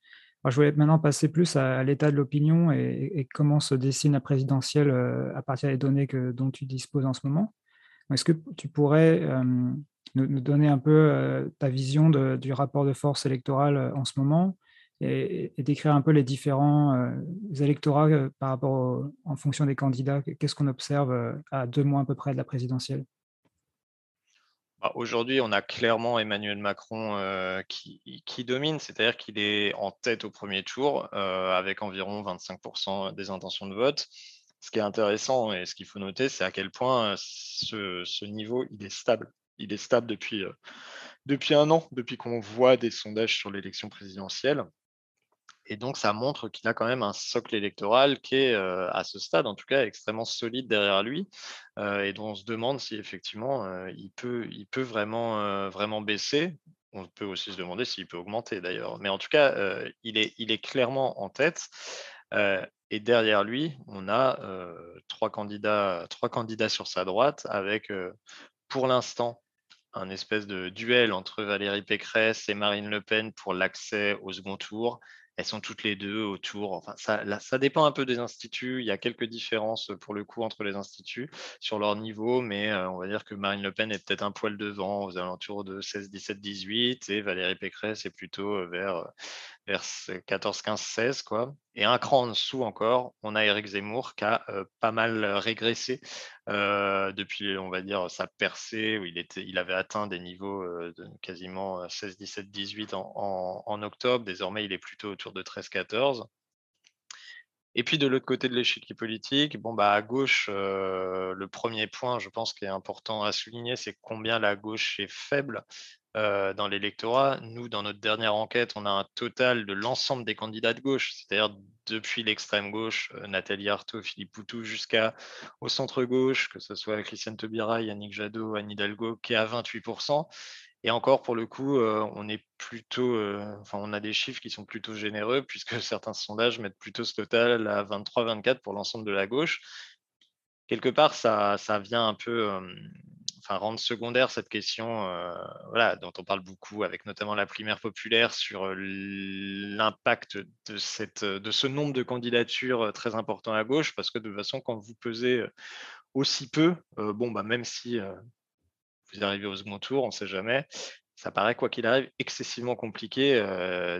je voulais maintenant passer plus à, l'état de l'opinion et, comment se dessine la présidentielle à partir des données dont tu disposes en ce moment. Est-ce que tu pourrais nous, donner un peu ta vision du rapport de force électorale en ce moment? Et, décrire un peu les différents électorats par rapport en fonction des candidats. Qu'est-ce qu'on observe à deux mois à peu près de la présidentielle? Bah, Aujourd'hui, on a clairement Emmanuel Macron qui, domine, c'est-à-dire qu'il est en tête au premier tour avec environ 25% des intentions de vote. Ce qui est intéressant et ce qu'il faut noter, c'est à quel point ce, ce, niveau il est stable. Il est stable depuis, depuis un an, depuis qu'on voit des sondages sur l'élection présidentielle. Et donc, ça montre qu'il a quand même un socle électoral qui est, à ce stade, en tout cas, extrêmement solide derrière lui, et dont on se demande si effectivement il peut, il peut vraiment, vraiment baisser. On peut aussi se demander s'il peut augmenter d'ailleurs. Mais en tout cas, il, est, il est clairement en tête. et derrière lui, on a trois, candidats, trois candidats sur sa droite avec, pour l'instant, un espèce de duel entre Valérie Pécresse et Marine Le Pen pour l'accès au second tour elles sont toutes les deux autour. Enfin, ça, dépend un peu des instituts. Il y a quelques différences pour le coup entre les instituts sur leur niveau, mais euh, on va dire que Marine Le Pen est peut-être un poil devant aux alentours de 16, 17, 18 et Valérie Pécresse est plutôt euh, vers euh, vers 14, 15, 16. Quoi. Et un cran en dessous encore, on a Eric Zemmour qui a pas mal régressé depuis, on va dire, sa percée, où il, était, il avait atteint des niveaux de quasiment 16, 17, 18 en, en, octobre. Désormais, il est plutôt autour de 13, 14. Et puis de l'autre côté de l'échiquier politique, bon bah à gauche, le premier point, je pense, qui est important à souligner, c'est combien la gauche est faible dans l'électorat. Nous, dans notre dernière enquête, on a un total de l'ensemble des candidats de gauche, c'est-à-dire depuis l'extrême gauche, Nathalie Arthaud, Philippe Poutou, jusqu'au centre gauche, que ce soit Christiane Taubira, Yannick Jadot, Anne Hidalgo, qui est à 28%. Et encore, pour le coup, on est plutôt, enfin, on a des chiffres qui sont plutôt généreux, puisque certains sondages mettent plutôt ce total à 23-24 pour l'ensemble de la gauche. Quelque part, ça, ça vient un peu rendre secondaire cette question euh, dont on parle beaucoup, avec notamment la primaire populaire, sur l'impact de, ce nombre de candidatures très important à gauche, parce que de toute façon, quand vous pesez aussi peu, bon, bah, même si vous arrivez au second tour, on ne sait jamais, ça paraît, quoi qu'il arrive, excessivement compliqué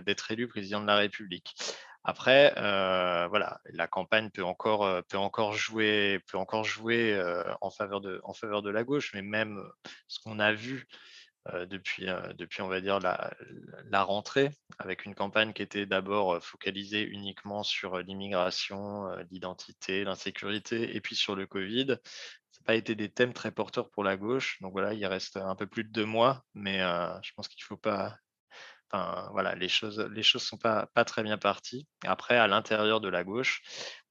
d'être élu président de la République. Après, euh, voilà, la campagne peut encore, euh, peut encore jouer, peut encore jouer euh, en, faveur de, en faveur de la gauche, mais même ce qu'on a vu depuis, depuis, on va dire, la, la, rentrée, avec une campagne qui était d'abord focalisée uniquement sur l'immigration, l'identité, l'insécurité, et puis sur le Covid. Ça n'a pas été des thèmes très porteurs pour la gauche. Donc voilà, il reste un peu plus de deux mois, mais je pense qu'il ne faut pas voilà, les choses les choses sont pas, très bien parties. Après, à l'intérieur de la gauche,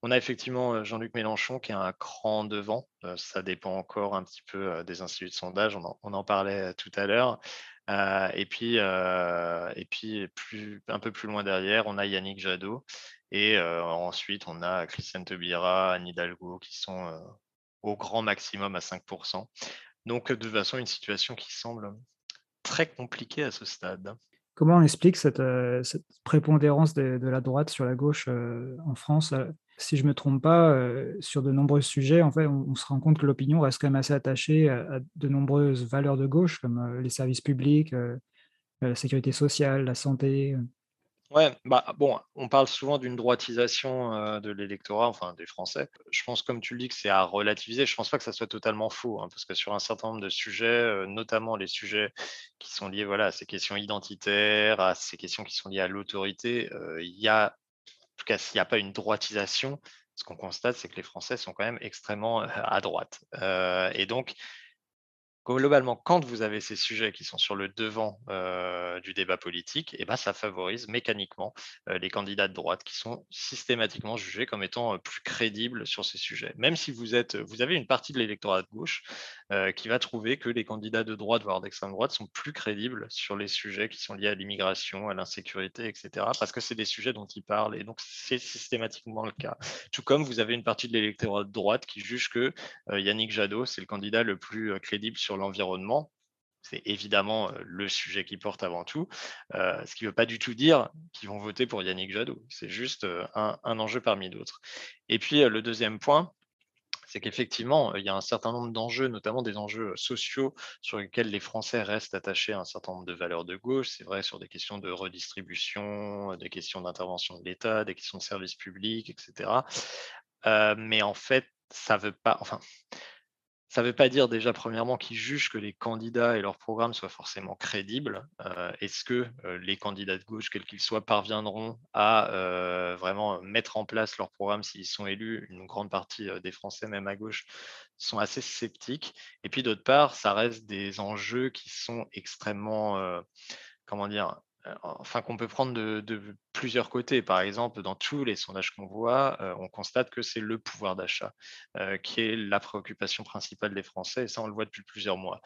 on a effectivement euh, Jean-Luc Mélenchon qui est un cran devant. Euh, ça dépend encore un petit peu euh, des instituts de sondage. On en, parlait tout à l'heure. et puis, un peu plus loin derrière, on a Yannick Jadot. Et ensuite, on a Christiane Taubira, Anne Hidalgo qui sont au grand maximum à 5%. Donc, de toute façon, une situation qui semble très compliquée à ce stade. Comment on explique cette, euh, prépondérance de, la droite sur la gauche euh, en France si je me trompe pas, sur de nombreux sujets, en on, se rend compte que l'opinion reste quand même assez attachée à, de nombreuses valeurs de gauche, comme les services publics, la sécurité sociale, la santé. Ouais, bah bon, on parle souvent d'une droitisation de l'électorat, enfin des Français. Je pense, comme tu le dis, que c'est à relativiser. Je pense pas que ça soit totalement faux, hein, parce que sur un certain nombre de sujets, notamment les sujets qui sont liés voilà, à ces questions identitaires, à ces questions qui sont liées à l'autorité, il y a, en tout cas, s'il n'y a pas une droitisation, ce qu'on constate, c'est que les Français sont quand même extrêmement à droite. et donc, globalement, quand vous avez ces sujets qui sont sur le devant du débat politique, eh ben, ça favorise mécaniquement les candidats de droite qui sont systématiquement jugés comme étant plus crédibles sur ces sujets. Même si vous, êtes, vous avez une partie de l'électorat de gauche qui va trouver que les candidats de droite, voire d'extrême droite, sont plus crédibles sur les sujets qui sont liés à l'immigration, à l'insécurité, etc. Parce que c'est des sujets dont ils parlent, et donc c'est systématiquement le cas. Tout comme vous avez une partie de l'électorat de droite qui juge que Yannick Jadot, c'est le candidat le plus crédible sur l'environnement, c'est évidemment le sujet qui porte avant tout, ce qui ne veut pas du tout dire qu'ils vont voter pour Yannick Jadot. C'est juste un, enjeu parmi d'autres. Et puis le deuxième point, c'est qu'effectivement, il y a un certain nombre d'enjeux, notamment des enjeux sociaux sur lesquels les Français restent attachés à un certain nombre de valeurs de gauche. C'est vrai sur des questions de redistribution, des questions d'intervention de l'État, des questions de services publics, etc. mais en fait, ça ne veut pas. Ça ne veut pas dire déjà, premièrement, qu'ils jugent que les candidats et leurs programmes soient forcément crédibles. Euh, est-ce que les candidats de gauche, quels qu'ils soient, parviendront à vraiment mettre en place leur programme s'ils sont élus? Une grande partie des Français, même à gauche, sont assez sceptiques. Et puis d'autre part, ça reste des enjeux qui sont extrêmement, comment dire, enfin qu'on peut prendre de, plusieurs côtés. Par exemple, dans tous les sondages qu'on voit, on constate que c'est le pouvoir d'achat qui est la préoccupation principale des Français, et ça, on le voit depuis plusieurs mois.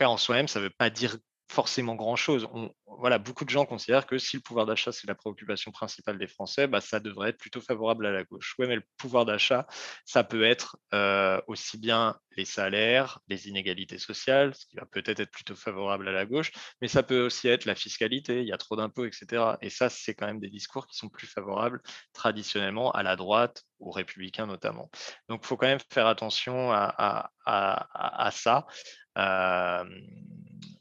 En soi-même, ça ne veut pas dire forcément grand-chose. Voilà, beaucoup de gens considèrent que si le pouvoir d'achat, c'est la préoccupation principale des Français, bah, ça devrait être plutôt favorable à la gauche. Oui, mais le pouvoir d'achat, ça peut être euh, aussi bien les salaires, les inégalités sociales, ce qui va peut-être être plutôt favorable à la gauche, mais ça peut aussi être la fiscalité, il y a trop d'impôts, etc. Et ça, c'est quand même des discours qui sont plus favorables traditionnellement à la droite, aux républicains notamment. Donc, il faut quand même faire attention à, ça. Euh,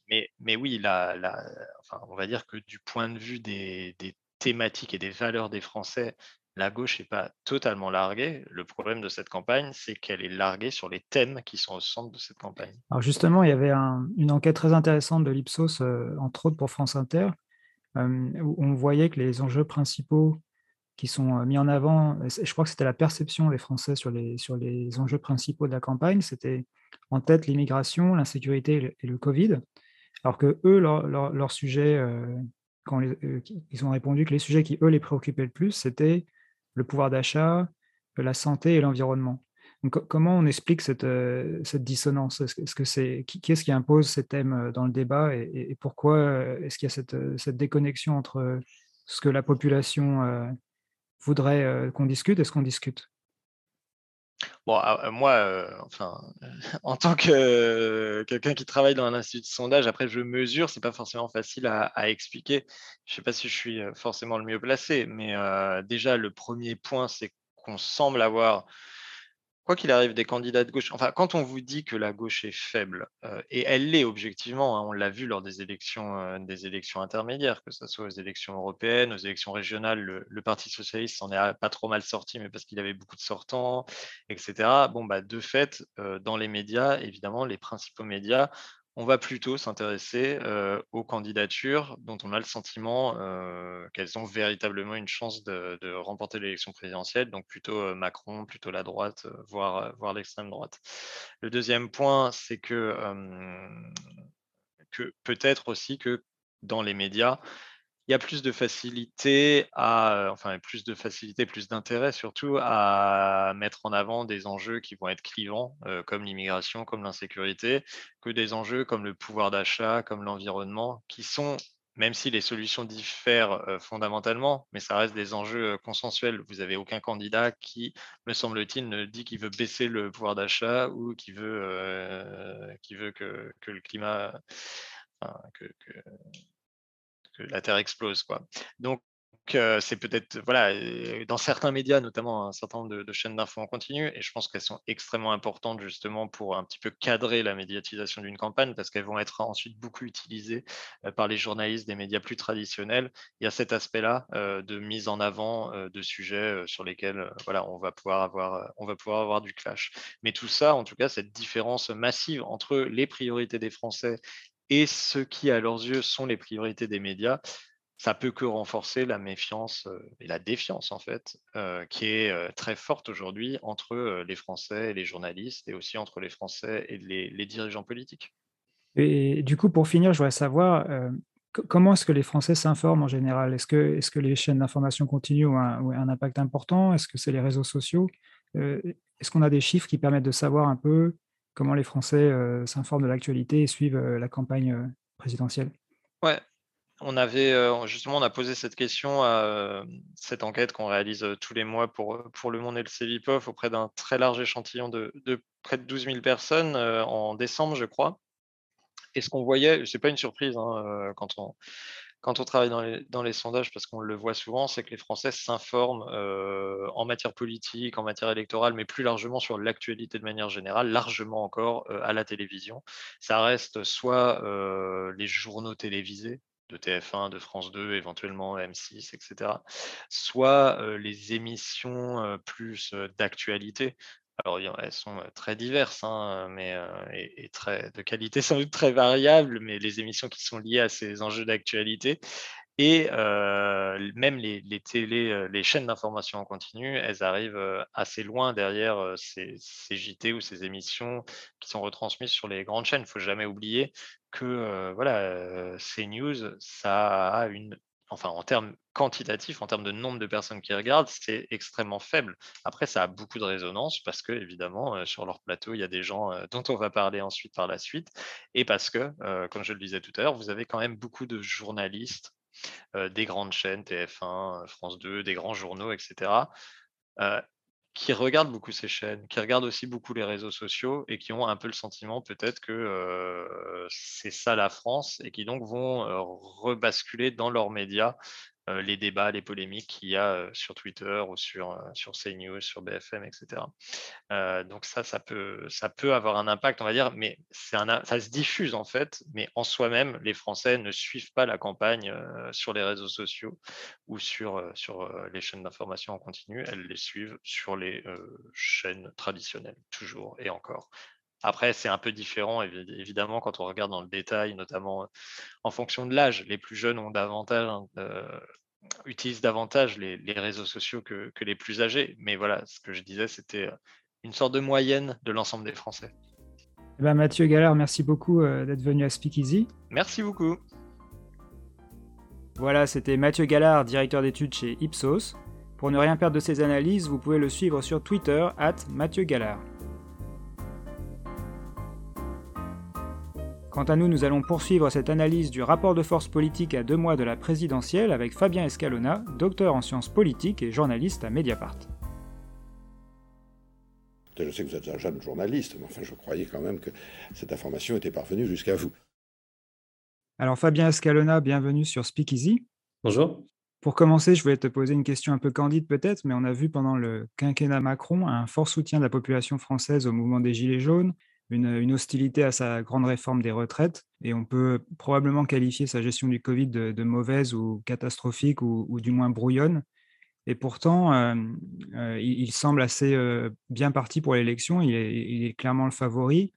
mais, oui, on va dire que du point de vue des, thématiques et des valeurs des Français, la gauche n'est pas totalement larguée. Le problème de cette campagne, c'est qu'elle est larguée sur les thèmes qui sont au centre de cette campagne. Alors justement, il y avait une enquête très intéressante de l'Ipsos, euh, entre autres pour France Inter, euh, où on voyait que les enjeux principaux qui sont euh, mis en avant, je crois que c'était la perception des Français sur les, sur les enjeux principaux de la campagne, c'était en tête l'immigration, l'insécurité et le Covid. Alors que eux, leur, sujet, euh, quand euh, ils ont répondu que les sujets qui, eux, les préoccupaient le plus, c'était le pouvoir d'achat, la santé et l'environnement. comment on explique cette, euh, dissonance? Est-ce que c'est qui, est-ce qui impose ces thèmes dans le débat et, pourquoi est-ce qu'il y a cette, déconnexion entre ce que la population voudrait qu'on discute et ce qu'on discute? Bon, ah, euh, moi, euh, enfin, en tant que euh, quelqu'un qui travaille dans un institut de sondage, après je mesure, c'est pas forcément facile à, expliquer. Je sais pas si je suis forcément le mieux placé, mais déjà le premier point, c'est qu'on semble avoir quoi qu'il arrive, des candidats de gauche, enfin, quand on vous dit que la gauche est faible, euh, et elle l'est objectivement, hein, on l'a vu lors des élections, euh, des élections intermédiaires, que ce soit aux élections européennes, aux élections régionales, le, Parti socialiste s'en est pas trop mal sorti, mais parce qu'il avait beaucoup de sortants, etc. Bon, bah, de fait, euh, dans les médias, évidemment, les principaux médias on va plutôt s'intéresser aux candidatures dont on a le sentiment qu'elles ont véritablement une chance de, remporter l'élection présidentielle, donc plutôt Macron, plutôt la droite, voire, voire l'extrême droite. Le deuxième point, c'est que, que peut-être aussi que dans les médias, il y a plus de facilité à, enfin plus de facilité, plus d'intérêt surtout à mettre en avant des enjeux qui vont être clivants, comme l'immigration, comme l'insécurité, que des enjeux comme le pouvoir d'achat, comme l'environnement, qui sont, même si les solutions diffèrent fondamentalement, mais ça reste des enjeux consensuels. Vous n'avez aucun candidat qui, me semble-t-il, ne dit qu'il veut baisser le pouvoir d'achat ou qui veut, veut que, le climat, la Terre explose. Quoi. Donc, c'est peut-être, voilà, dans certains médias, notamment un certain nombre de, chaînes d'infos en continu, et je pense qu'elles sont extrêmement importantes justement pour un petit peu cadrer la médiatisation d'une campagne, parce qu'elles vont être ensuite beaucoup utilisées par les journalistes des médias plus traditionnels. Il y a cet aspect-là de mise en avant de sujets sur lesquels, voilà, on va pouvoir avoir, on va pouvoir avoir du clash. Mais tout ça, en tout cas, cette différence massive entre les priorités des Français et ce qui, à leurs yeux, sont les priorités des médias, ça peut que renforcer la méfiance et la défiance en fait, qui est très forte aujourd'hui entre les Français et les journalistes et aussi entre les Français et les, dirigeants politiques. Et du coup, pour finir, je voudrais savoir comment est-ce que les Français s'informent en général? Est-ce que, les chaînes d'information continuent ont un, impact important? Est-ce que c'est les réseaux sociaux? Est-ce qu'on a des chiffres qui permettent de savoir un peu comment les Français s'informent de l'actualité et suivent la campagne présidentielle Ouais, on avait justement on a posé cette question à cette enquête qu'on réalise tous les mois pour, pour Le Monde et le CEVIPOF auprès d'un très large échantillon de, près de 12 000 personnes en décembre, je crois. Et ce qu'on voyait, c'est pas une surprise hein, quand, on, quand on travaille dans les, sondages, parce qu'on le voit souvent, c'est que les Français s'informent en matière politique, en matière électorale, mais plus largement sur l'actualité de manière générale, largement encore à la télévision. Ça reste soit les journaux télévisés, de TF1, de France 2, éventuellement M6, etc. Soit les émissions plus d'actualité. Alors, elles sont très diverses, hein, mais de qualité sans doute très variable, mais les émissions qui sont liées à ces enjeux d'actualité. Et même les, les, télé, les chaînes d'information en continu, elles arrivent assez loin derrière ces, ces, JT ou ces émissions qui sont retransmises sur les grandes chaînes. Il ne faut jamais oublier que voilà, ces news, ça a une enfin en termes quantitatifs, en termes de nombre de personnes qui regardent, c'est extrêmement faible. Après, ça a beaucoup de résonance parce que, évidemment, sur leur plateau, il y a des gens dont on va parler ensuite par la suite. Et parce que, comme je le disais tout à l'heure, vous avez quand même beaucoup de journalistes des grandes chaînes, TF1, France 2, des grands journaux, etc., qui regardent beaucoup ces chaînes, qui regardent aussi beaucoup les réseaux sociaux et qui ont un peu le sentiment peut-être que c'est ça la France et qui donc vont rebasculer dans leurs médias euh, les débats, les polémiques qu'il y a euh, sur Twitter ou sur, euh, sur CNews, sur BFM, etc. donc ça, ça peut, ça peut avoir un impact, on va dire, mais un, ça se diffuse en fait, mais en soi-même, les Français ne suivent pas la campagne sur les réseaux sociaux ou sur, sur les chaînes d'information en continu, elles les suivent sur les chaînes traditionnelles, toujours et encore. Après, c'est un peu différent, évidemment, quand on regarde dans le détail, notamment en fonction de l'âge. Les plus jeunes ont davantage, hein, utilisent davantage les, réseaux sociaux que, les plus âgés. Mais voilà, ce que je disais, c'était une sorte de moyenne de l'ensemble des Français. Eh ben, Mathieu Gallard, merci beaucoup d'être venu à Speakeasy. Merci beaucoup. Voilà, c'était Mathieu Gallard, directeur d'études chez Ipsos. Pour ne rien perdre de ses analyses, vous pouvez le suivre sur Twitter, at Mathieu Gallard. Quant à nous, nous allons poursuivre cette analyse du rapport de force politique à deux mois de la présidentielle avec Fabien Escalona, docteur en sciences politiques et journaliste à Mediapart. Je sais que vous êtes un jeune journaliste, mais enfin je croyais quand même que cette information était parvenue jusqu'à vous. Alors Fabien Escalona, bienvenue sur Speakeasy. Bonjour. Pour commencer, je voulais te poser une question un peu candide peut-être, mais on a vu pendant le quinquennat Macron un fort soutien de la population française au mouvement des Gilets jaunes, une, hostilité à sa grande réforme des retraites. Et on peut probablement qualifier sa gestion du Covid de, mauvaise ou catastrophique ou, du moins brouillonne. Et pourtant, euh, euh, il, semble assez euh, bien parti pour l'élection. Il, est, clairement le favori.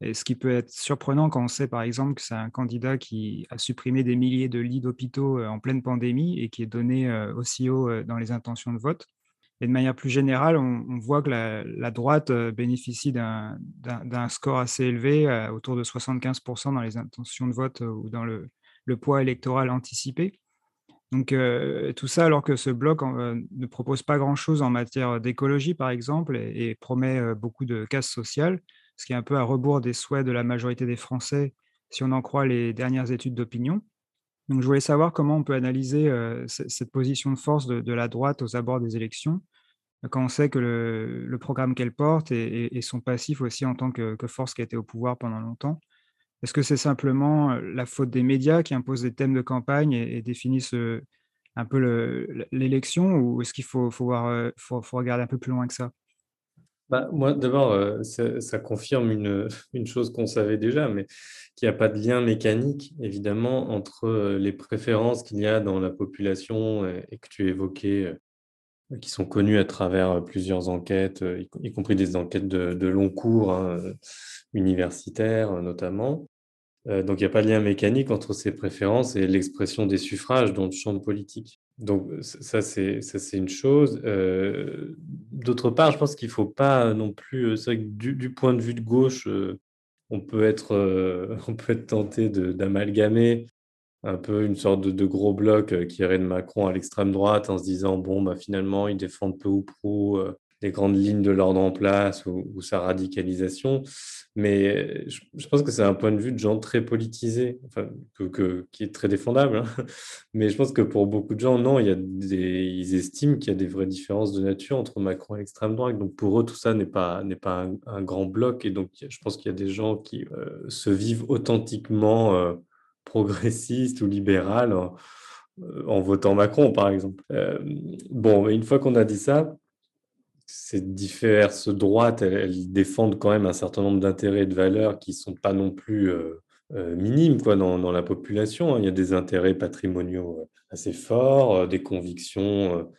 Et ce qui peut être surprenant quand on sait, par exemple, que c'est un candidat qui a supprimé des milliers de lits d'hôpitaux en pleine pandémie et qui est donné aussi haut dans les intentions de vote. Et de manière plus générale, on, voit que la, droite euh, bénéficie d'un score assez élevé, euh, autour de 75% dans les intentions de vote euh, ou dans le, poids électoral anticipé. Donc tout ça alors que ce bloc ne propose pas grand-chose en matière d'écologie, par exemple, et, promet beaucoup de casse sociale, ce qui est un peu à rebours des souhaits de la majorité des Français, si on en croit les dernières études d'opinion. Donc je voulais savoir comment on peut analyser cette position de force de, la droite aux abords des élections, quand on sait que le, programme qu'elle porte et, son passif aussi en tant que, force qui a été au pouvoir pendant longtemps. Est-ce que c'est simplement la faute des médias qui imposent des thèmes de campagne et, définissent un peu l'élection ou est-ce qu'il faut, faut, faut, regarder un peu plus loin que ça? Bah, moi, d'abord, euh, ça, confirme une, chose qu'on savait déjà, mais qu'il n'y a pas de lien mécanique, évidemment, entre euh, les préférences qu'il y a dans la population et, que tu évoquais, euh, qui sont connues à travers plusieurs enquêtes, y, compris des enquêtes de, long cours, hein, universitaires notamment. donc, il n'y a pas de lien mécanique entre ces préférences et l'expression des suffrages dans le champ politique. Donc ça, c'est une chose. D'autre part, je pense qu'il ne faut pas non plus, c'est vrai que du, point de vue de gauche, on peut être, on peut être tenté d'amalgamer un peu une sorte de, gros bloc qui irait de Macron à l'extrême droite en se disant, bon, bah, finalement, ils défendent peu ou prou les grandes lignes de l'ordre en place ou, sa radicalisation. Mais je, pense que c'est un point de vue de gens très politisés, enfin, que, qui est très défendable. Hein. Mais je pense que pour beaucoup de gens, non, il y a des, ils estiment qu'il y a des vraies différences de nature entre Macron et l'extrême droite. Donc pour eux, tout ça n'est pas, n'est pas un, grand bloc. Et donc je pense qu'il y a des gens qui euh, se vivent authentiquement euh, progressistes ou libérales en, en, votant Macron, par exemple. Euh, bon, une fois qu'on a dit ça, ces diverses droites, elles, défendent quand même un certain nombre d'intérêts et de valeurs qui ne sont pas non plus euh, euh, minimes quoi, dans, la population. Hein. Il y a des intérêts patrimoniaux euh, assez forts, des convictions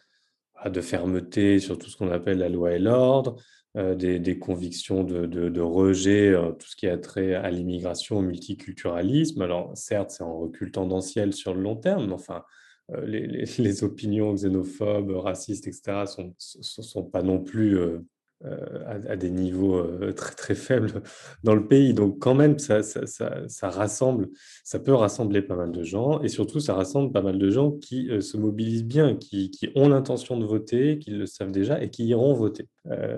de fermeté sur tout ce qu'on appelle la loi et l'ordre, des, convictions de, de rejet, tout ce qui a trait à l'immigration, au multiculturalisme. Alors certes, c'est en recul tendanciel sur le long terme, mais enfin, euh, les, opinions xénophobes, racistes, etc., sont, sont, pas non plus euh, euh, à, des niveaux très très faibles dans le pays. Donc quand même, ça, ça, ça, rassemble, ça peut rassembler pas mal de gens, et surtout, ça rassemble pas mal de gens qui se mobilisent bien, qui, qui ont l'intention de voter, qui le savent déjà, et qui iront voter.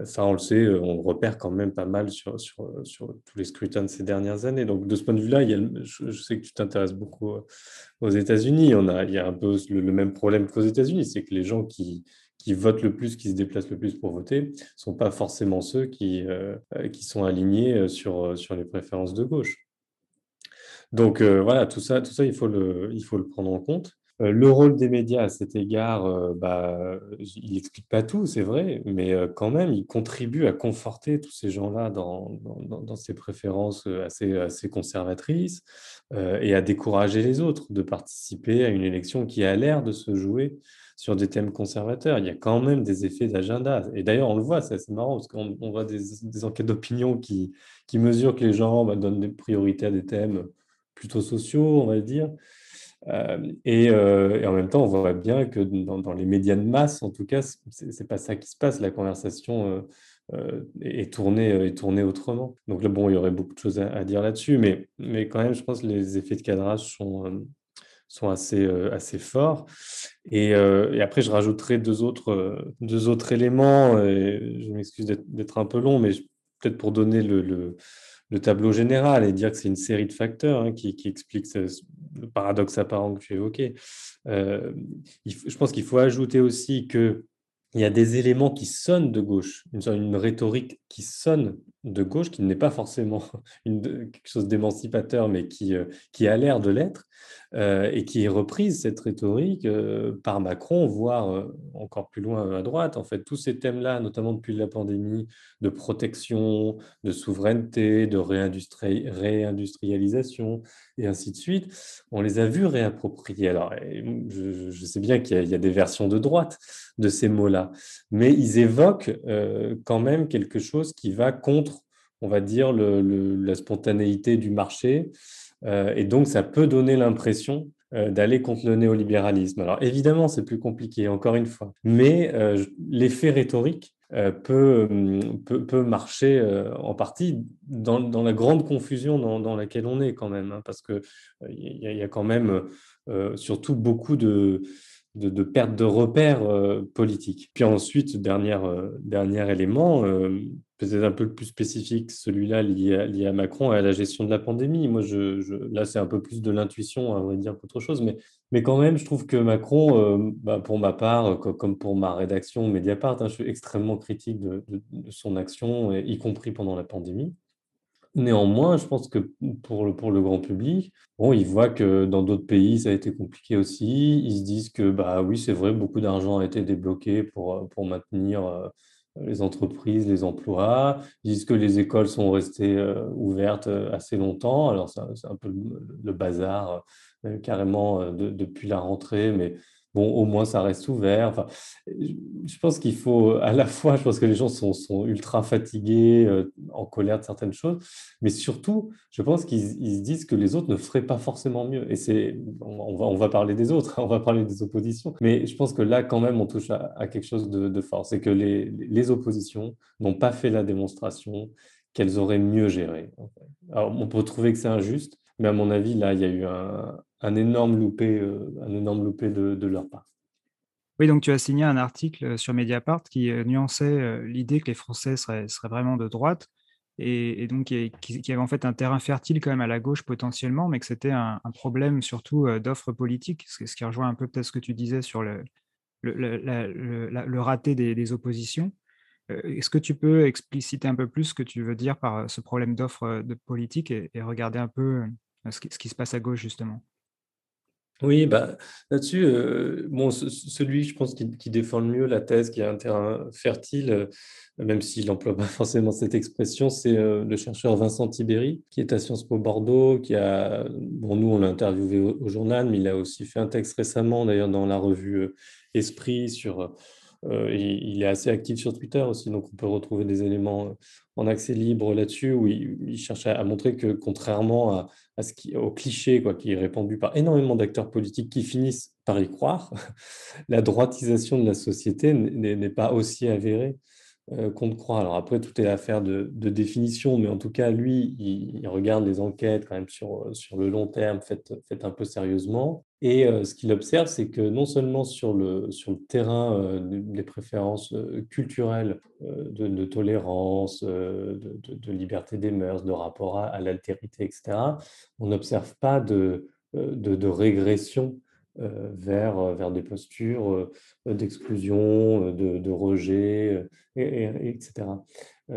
ça, on le sait, on repère quand même pas mal sur, sur, sur, tous les scrutins de ces dernières années. Donc de ce point de vue-là, je, sais que tu t'intéresses beaucoup aux États-Unis, on a, il y a un peu le, même problème qu'aux États-Unis, c'est que les gens qui, qui votent le plus, qui se déplacent le plus pour voter, ne sont pas forcément ceux qui, euh, qui sont alignés euh, sur, euh, sur les préférences de gauche. Donc voilà, tout ça, tout ça il, faut le, il faut le prendre en compte. Le rôle des médias à cet égard, bah, il n'explique pas tout, c'est vrai, mais quand même, il contribue à conforter tous ces gens-là dans, ces préférences assez, conservatrices. Euh, et à décourager les autres de participer à une élection qui a l'air de se jouer sur des thèmes conservateurs. Il y a quand même des effets d'agenda. Et d'ailleurs, on le voit, c'est assez marrant, parce qu'on voit des, enquêtes d'opinion qui, qui, mesurent que les gens bah, donnent des priorités à des thèmes plutôt sociaux, on va dire. Euh, euh, et, en même temps, on voit bien que dans, les médias de masse, en tout cas, ce n'est pas ça qui se passe. La conversation euh, et tourner, euh, et tourner autrement. Donc là, bon, il y aurait beaucoup de choses à, dire là-dessus, mais, mais quand même, je pense que les effets de cadrage sont, sont assez, assez forts. Et, après, je rajouterai deux autres, deux autres éléments. Je m'excuse d'être un peu long, mais peut-être pour donner le, le, tableau général et dire que c'est une série de facteurs hein, qui, qui expliquent le paradoxe apparent que tu évoquais. Euh, je pense qu'il faut ajouter aussi que il y a des éléments qui sonnent de gauche, une, rhétorique qui sonne de gauche, qui n'est pas forcément quelque chose d'émancipateur, mais qui, euh, a l'air de l'être, euh, et qui est reprise, cette rhétorique, euh, par Macron, voire encore plus loin à droite. En fait, tous ces thèmes-là, notamment depuis la pandémie, de protection, de souveraineté, de réindustrialisation, et ainsi de suite, on les a vus réapproprier. Alors, je, sais bien qu'il y, a des versions de droite de ces mots-là, mais ils évoquent quand même quelque chose qui va contre, on va dire, la spontanéité du marché. Euh, et donc, ça peut donner l'impression euh, d'aller contre le néolibéralisme. Alors, évidemment, c'est plus compliqué, encore une fois. Mais euh, l'effet rhétorique peut, peut, marcher en partie dans, la grande confusion dans, laquelle on est quand même, hein, parce qu'il il y, y, a quand même surtout beaucoup de, de, perte de repères euh, politiques. Puis ensuite, dernier, euh, élément, euh, peut-être un peu plus spécifique, celui-là lié, à, Macron et à la gestion de la pandémie. Moi, je, là, c'est un peu plus de l'intuition, à vrai dire, qu'autre chose. Mais, mais quand même, je trouve que Macron, bah, pour ma part, comme pour ma rédaction Mediapart, hein, je suis extrêmement critique de, son action, y compris pendant la pandémie. Néanmoins, je pense que pour le, grand public, ils voient que dans d'autres pays, ça a été compliqué aussi. Ils se disent que, bah oui, c'est vrai, beaucoup d'argent a été débloqué pour, pour maintenir les entreprises, les emplois. Ils disent que les écoles sont restées ouvertes assez longtemps. Alors, c'est un peu le, bazar carrément depuis la rentrée, mais bon, au moins ça reste ouvert. Enfin, je pense qu'il faut à la fois, je pense que les gens sont, ultra fatigués, euh, en colère de certaines choses, mais surtout, je pense qu'ils se disent que les autres ne feraient pas forcément mieux. Et c'est, on va, on va parler des autres, on va parler des oppositions, mais je pense que là, quand même, on touche à, quelque chose de, fort. C'est que les, les oppositions n'ont pas fait la démonstration qu'elles auraient mieux géré. Alors, on peut trouver que c'est injuste, mais à mon avis, là, il y a eu un, un énorme loupé, euh, un énorme loupé de, leur part. Oui, donc tu as signé un article sur Mediapart qui euh, nuançait euh, l'idée que les Français seraient, vraiment de droite et, donc qui, avait en fait un terrain fertile quand même à la gauche potentiellement, mais que c'était un, problème surtout d'offres politiques, ce, qui rejoint un peu peut-être ce que tu disais sur le, le, raté des, oppositions. Est-ce que tu peux expliciter un peu plus ce que tu veux dire par ce problème d'offres de politique et, regarder un peu ce qui se passe à gauche justement. Oui, bah, là-dessus, euh, bon, celui, je pense, qui, défend le mieux la thèse, qui a un terrain fertile, euh, même s'il n'emploie pas forcément cette expression, c'est euh, le chercheur Vincent Tibéry, qui est à Sciences Po Bordeaux, qui a, bon, nous, on l'a interviewé au, journal, mais il a aussi fait un texte récemment, d'ailleurs, dans la revue Esprit, sur euh, il est assez actif sur Twitter aussi, donc on peut retrouver des éléments euh, en accès libre là-dessus, où il, cherche à, montrer que contrairement à, à ce qui, au cliché quoi, qui est répandu par énormément d'acteurs politiques qui finissent par y croire, la droitisation de la société n'est pas aussi avérée euh, qu'on ne croit. Alors après, tout est affaire de, définition, mais en tout cas, lui, il, regarde les enquêtes quand même sur, sur le long terme, faites, un peu sérieusement. Et ce qu'il observe, c'est que non seulement sur le, terrain des préférences culturelles, de, tolérance, de, liberté des mœurs, de rapport à, l'altérité, etc., on n'observe pas de, régression vers, des postures d'exclusion, de, rejet, etc.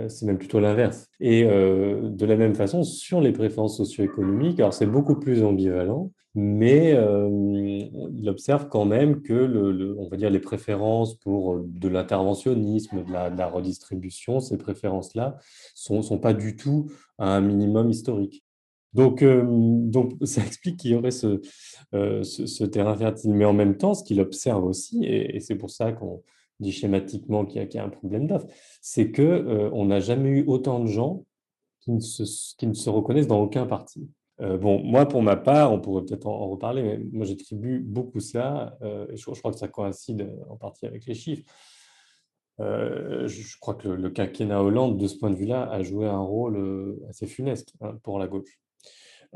C'est même plutôt l'inverse. Et de la même façon, sur les préférences socio-économiques, alors c'est beaucoup plus ambivalent, mais il observe quand même que le, on va dire les préférences pour de l'interventionnisme, de la, redistribution, ces préférences-là sont, sont pas du tout à un minimum historique. Donc, donc ça explique qu'il y aurait ce, terrain fertile. Mais en même temps, ce qu'il observe aussi, et, c'est pour ça qu'on dit schématiquement qu'il y, a un problème d'offre, c'est qu'on on n'a jamais eu autant de gens qui ne se reconnaissent dans aucun parti. Bon, moi, pour ma part, on pourrait peut-être en, reparler, mais moi, j'attribue beaucoup ça, et je, crois que ça coïncide en partie avec les chiffres. je, crois que le, quinquennat Hollande, de ce point de vue-là, a joué un rôle assez funeste hein, pour la gauche.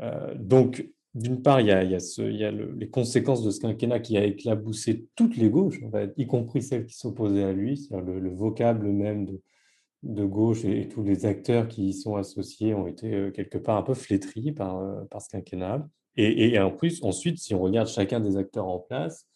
Euh, donc, d'une part, il y a, les conséquences de ce quinquennat qui a éclaboussé toutes les gauches, y compris celles qui s'opposaient à lui, c'est-à-dire le, vocable même de, gauche et, tous les acteurs qui y sont associés ont été euh, quelque part un peu flétris par, euh, ce quinquennat. Et, en plus, ensuite, si on regarde chacun des acteurs en place,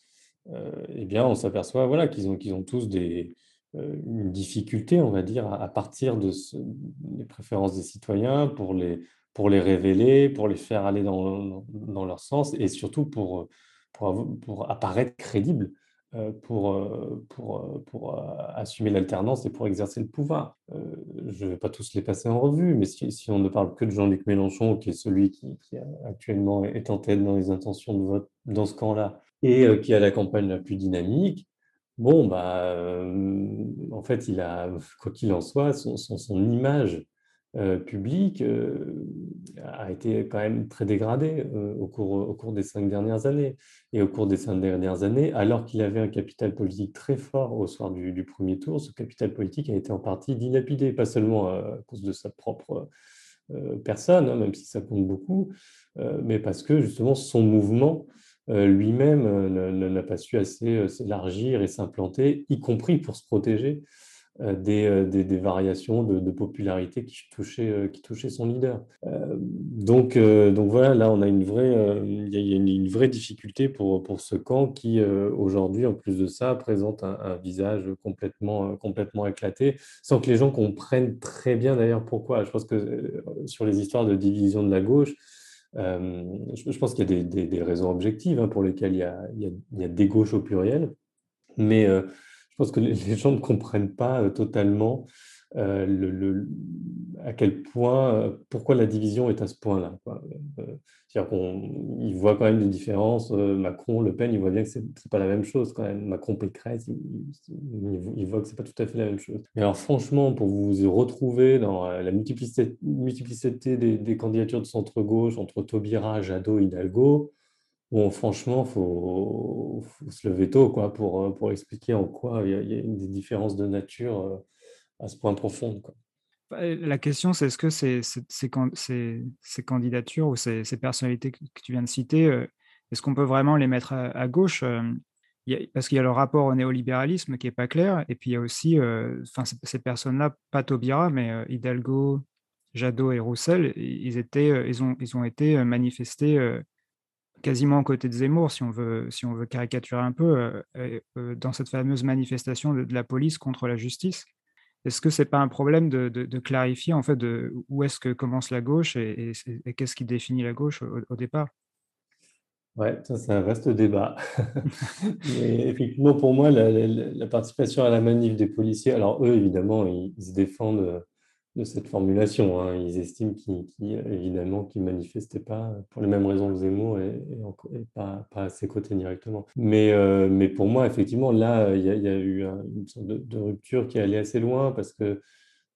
eh bien, on s'aperçoit voilà, qu'ils ont, ont tous des, une difficulté, on va dire, à, partir de des préférences des citoyens pour les, pour les révéler, pour les faire aller dans, dans leur sens et surtout pour, pour, pour apparaître crédibles, euh, pour, euh, pour, euh, pour assumer l'alternance et pour exercer le pouvoir. Je ne vais pas tous les passer en revue, mais si, si on ne parle que de Jean-Luc Mélenchon, qui est celui qui, qui, actuellement est en tête dans les intentions de vote dans ce camp-là, et qui a la campagne la plus dynamique, bon, bah, en fait, il a, quoi qu'il en soit, son, son, son image euh, public euh, a été quand même très dégradé euh, au, cours, au cours des cinq dernières années. Et au cours des cinq dernières années, alors qu'il avait un capital politique très fort au soir du, premier tour, ce capital politique a été en partie dilapidé, pas seulement à cause de sa propre personne, hein, même si ça compte beaucoup, mais parce que justement son mouvement lui-même n'a pas su assez s'élargir et s'implanter, y compris pour se protéger euh, des, des, variations de, popularité qui touchaient, qui touchaient son leader. donc, donc voilà, là, on a une vraie, il y a une, vraie difficulté pour, pour ce camp qui, aujourd'hui, en plus de ça, présente un, visage complètement, complètement éclaté, sans que les gens comprennent très bien d'ailleurs pourquoi. Je pense que sur les histoires de division de la gauche, euh, je, pense qu'il y a des, raisons objectives hein, pour lesquelles il y, a, il, y a, des gauches au pluriel, mais euh, pense que les, gens ne comprennent pas euh, totalement le, à quel point, pourquoi la division est à ce point-là. C'est-à-dire qu'il voit quand même des différences. Macron, Le Pen, il voit bien que ce n'est pas la même chose quand même. Macron, Pécresse, il, il, voit que ce n'est pas tout à fait la même chose. Mais alors franchement, pour vous retrouver dans la multiplicité, multiplicité des, candidatures de centre-gauche entre Taubira, Jadot, Hidalgo, Bon, franchement, il faut, se lever tôt quoi, pour, pour expliquer en quoi il y, a, des différences de nature à ce point profond. Bah, la question, c'est est-ce que ces, ces, candidatures ou ces, personnalités que, tu viens de citer, euh, est-ce qu'on peut vraiment les mettre à, gauche euh, Parce qu'il y a le rapport au néolibéralisme qui n'est pas clair, et puis il y a aussi euh, ces personnes-là, pas Taubira, mais Hidalgo, Jadot et Roussel, ils, étaient, ils, ont, ils ont été manifestés quasiment aux côtés de Zemmour, si on veut, si on veut caricaturer un peu, dans cette fameuse manifestation de la police contre la justice. Est-ce que ce n'est pas un problème de, clarifier en fait de où est-ce que commence la gauche et, qu'est-ce qui définit la gauche au, départ? Ouais, ça c'est un vaste débat. Mais pour moi, la, participation à la manif des policiers, alors eux, évidemment, ils se défendent de cette formulation. Hein. Ils estiment qu'ils, évidemment qu'ils manifestaient pas pour les mêmes raisons que Zemmour et, pas, pas, à ses côtés directement. Mais, euh, mais pour moi, effectivement, là, il y, a eu une sorte de, rupture qui est allée assez loin parce que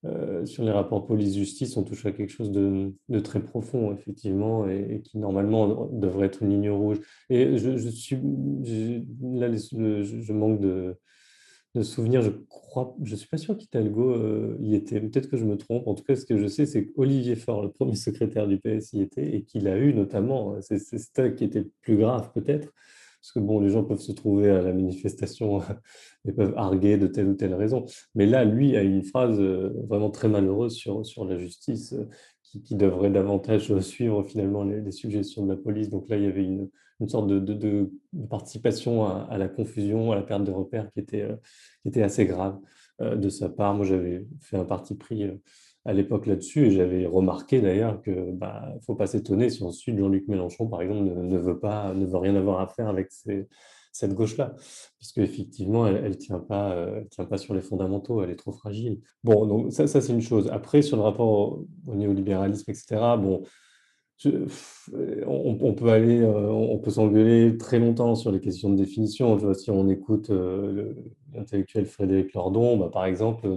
euh, sur les rapports police-justice, on touche à quelque chose de, très profond, effectivement, et, qui normalement devrait être une ligne rouge. Et je suis, là, je manque de de souvenir, je crois, je suis pas sûr qu'Hidalgo euh, y était. Peut-être que je me trompe. En tout cas, ce que je sais, c'est qu'Olivier Faure, le premier secrétaire du PS, y était et qu'il a eu notamment, euh, c'est ça qui était plus grave peut-être, parce que bon, les gens peuvent se trouver à la manifestation et peuvent arguer de telle ou telle raison. Mais là, lui a une phrase euh, vraiment très malheureuse sur, sur la justice qui, devrait davantage suivre finalement les, suggestions de la police. Donc là, il y avait une, une sorte de, de, participation à, la confusion, à la perte de repères qui était, euh, qui était assez grave euh, de sa part. Moi, j'avais fait un parti pris euh, à l'époque là-dessus et j'avais remarqué d'ailleurs que ne bah, faut pas s'étonner si ensuite Jean-Luc Mélenchon, par exemple, ne, veut pas, ne veut rien avoir à faire avec cette gauche-là, puisque effectivement, elle ne tient, euh, tient pas sur les fondamentaux, elle est trop fragile. Bon, donc ça, ça c'est une chose. Après, sur le rapport au, néolibéralisme, etc., bon, on, peut aller, euh, on peut s'engueuler très longtemps sur les questions de définition. Si on écoute euh, l'intellectuel Frédéric Lordon, bah, par exemple,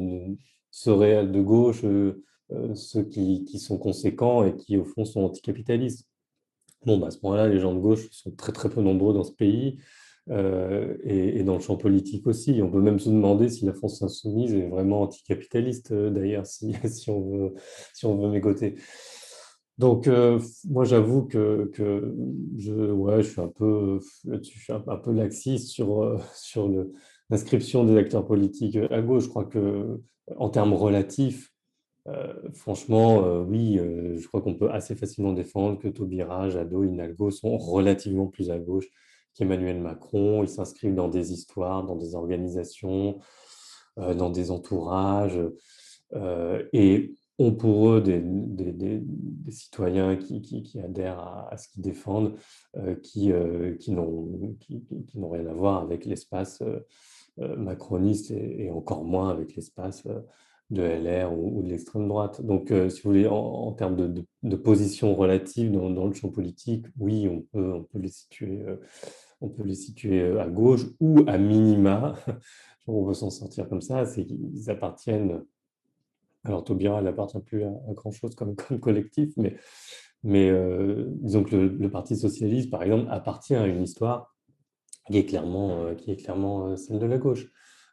seraient de gauche ceux qui, sont conséquents et qui, au fond, sont anticapitalistes. Bon, bah, à ce moment-là, les gens de gauche sont très très peu nombreux dans ce pays. Euh, et, dans le champ politique aussi. On peut même se demander si la France insoumise est vraiment anticapitaliste, euh, d'ailleurs, si, si, on veut, si veut mégoter. Donc, euh, moi, j'avoue que, je, suis un peu, un, peu laxiste sur, sur l'inscription des acteurs politiques à gauche. Je crois que, en termes relatifs, franchement, oui, je crois qu'on peut assez facilement défendre que Taubira, Jadot, Inalgo sont relativement plus à gauche qu'Emmanuel Macron. Ils s'inscrivent dans des histoires, dans des organisations, euh, dans des entourages, euh, et ont pour eux des, citoyens qui, adhèrent à, ce qu'ils défendent, euh, qui, qui n'ont rien à voir avec l'espace macroniste et, encore moins avec l'espace de LR ou, de l'extrême droite. Donc, si vous voulez, en, termes de, position relative dans, le champ politique, oui, on peut, peut les situer on peut les situer euh, à gauche ou à minima, on veut s'en sortir comme ça, c'est qu'ils appartiennent, alors Taubira n'appartient plus à, grand-chose comme, comme, collectif, mais, euh, disons que le, Parti socialiste, par exemple, appartient à une histoire qui est clairement, euh, clairement celle de la gauche.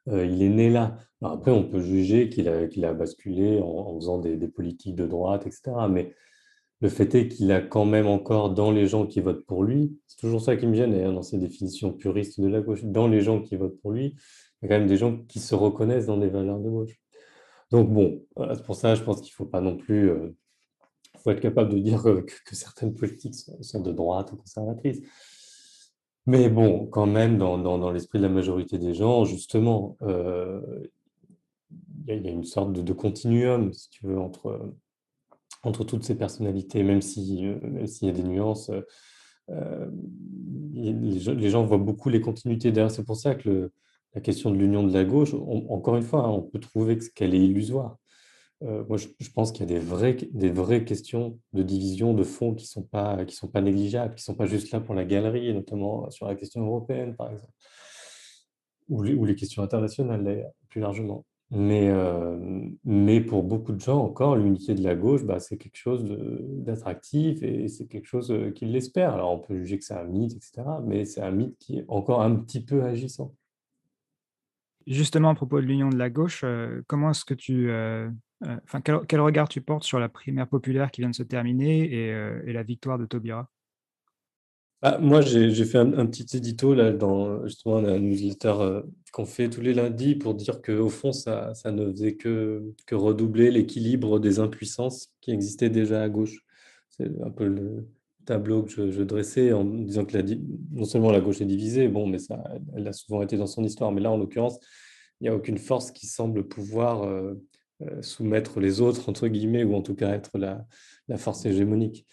il est né là. après, on peut juger qu'il a, basculé en, faisant des, des, politiques de droite, etc. Mais le fait est qu'il a quand même encore dans les gens qui votent pour lui, c'est toujours ça qui me gêne dans ces définitions puristes de la gauche, dans les gens qui votent pour lui, il y a quand même des gens qui se reconnaissent dans des valeurs de gauche. Donc bon, c'est pour ça, je pense qu'il ne faut pas non plus... Il faut être capable de dire que, certaines politiques sont, de droite ou conservatrices. Mais bon, quand même, dans, l'esprit de la majorité des gens, justement, il y, a une sorte de, continuum, si tu veux, entre, entre toutes ces personnalités, même s'il y a des nuances. les, gens voient beaucoup les continuités. D'ailleurs, c'est pour ça que la question de l'union de la gauche, encore une fois, hein, on peut trouver qu'elle est illusoire. moi, je, pense qu'il y a des vraies, des vraies questions de division de fond qui ne sont, pas, sont pas négligeables, qui ne sont pas juste là pour la galerie, notamment sur la question européenne, par exemple, ou les, ou les questions internationales, plus largement. Mais, euh, mais pour beaucoup de gens, encore, l'unité de la gauche, bah, c'est quelque chose d'attractif et c'est quelque chose euh, qu'ils l'espèrent. Alors, on peut juger que c'est un mythe, etc., mais c'est un mythe qui est encore un petit peu agissant. Justement, à propos de l'union de la gauche, euh, comment est-ce que tu. enfin, quel, regard tu portes sur la primaire populaire qui vient de se terminer et, la victoire de Taubira? Ah, moi, j'ai fait un, petit édito là, dans justement un newsletter euh, qu'on fait tous les lundis pour dire qu'au fond, ça, ça, ne faisait que, que redoubler l'équilibre des impuissances qui existaient déjà à gauche. C'est un peu le tableau que je, dressais en disant que non seulement la gauche est divisée, bon, mais ça, elle a souvent été dans son histoire, mais là, en l'occurrence, il n'y a aucune force qui semble pouvoir euh, euh, soumettre les autres, entre guillemets, ou en tout cas être la, force hégémonique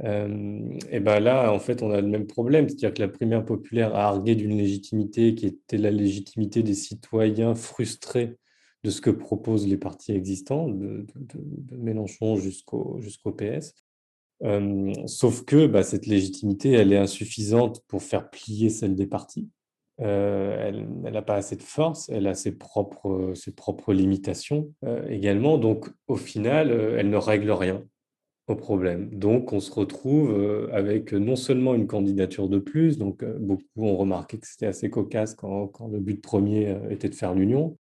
et ben là, en fait, on a le même problème, c'est-à-dire que la primaire populaire a argué d'une légitimité qui était la légitimité des citoyens frustrés de ce que proposent les partis existants, de, Mélenchon jusqu'au PS. Sauf que bah, cette légitimité, elle est insuffisante pour faire plier celle des partis. elle n'a pas assez de force, elle a ses propres, ses propres limitations également. Donc, au final, elle ne règle rien au problème. Donc, on se retrouve euh, avec non seulement une candidature de plus, donc euh, beaucoup ont remarqué que c'était assez cocasse quand, le but premier euh, était de faire l'union,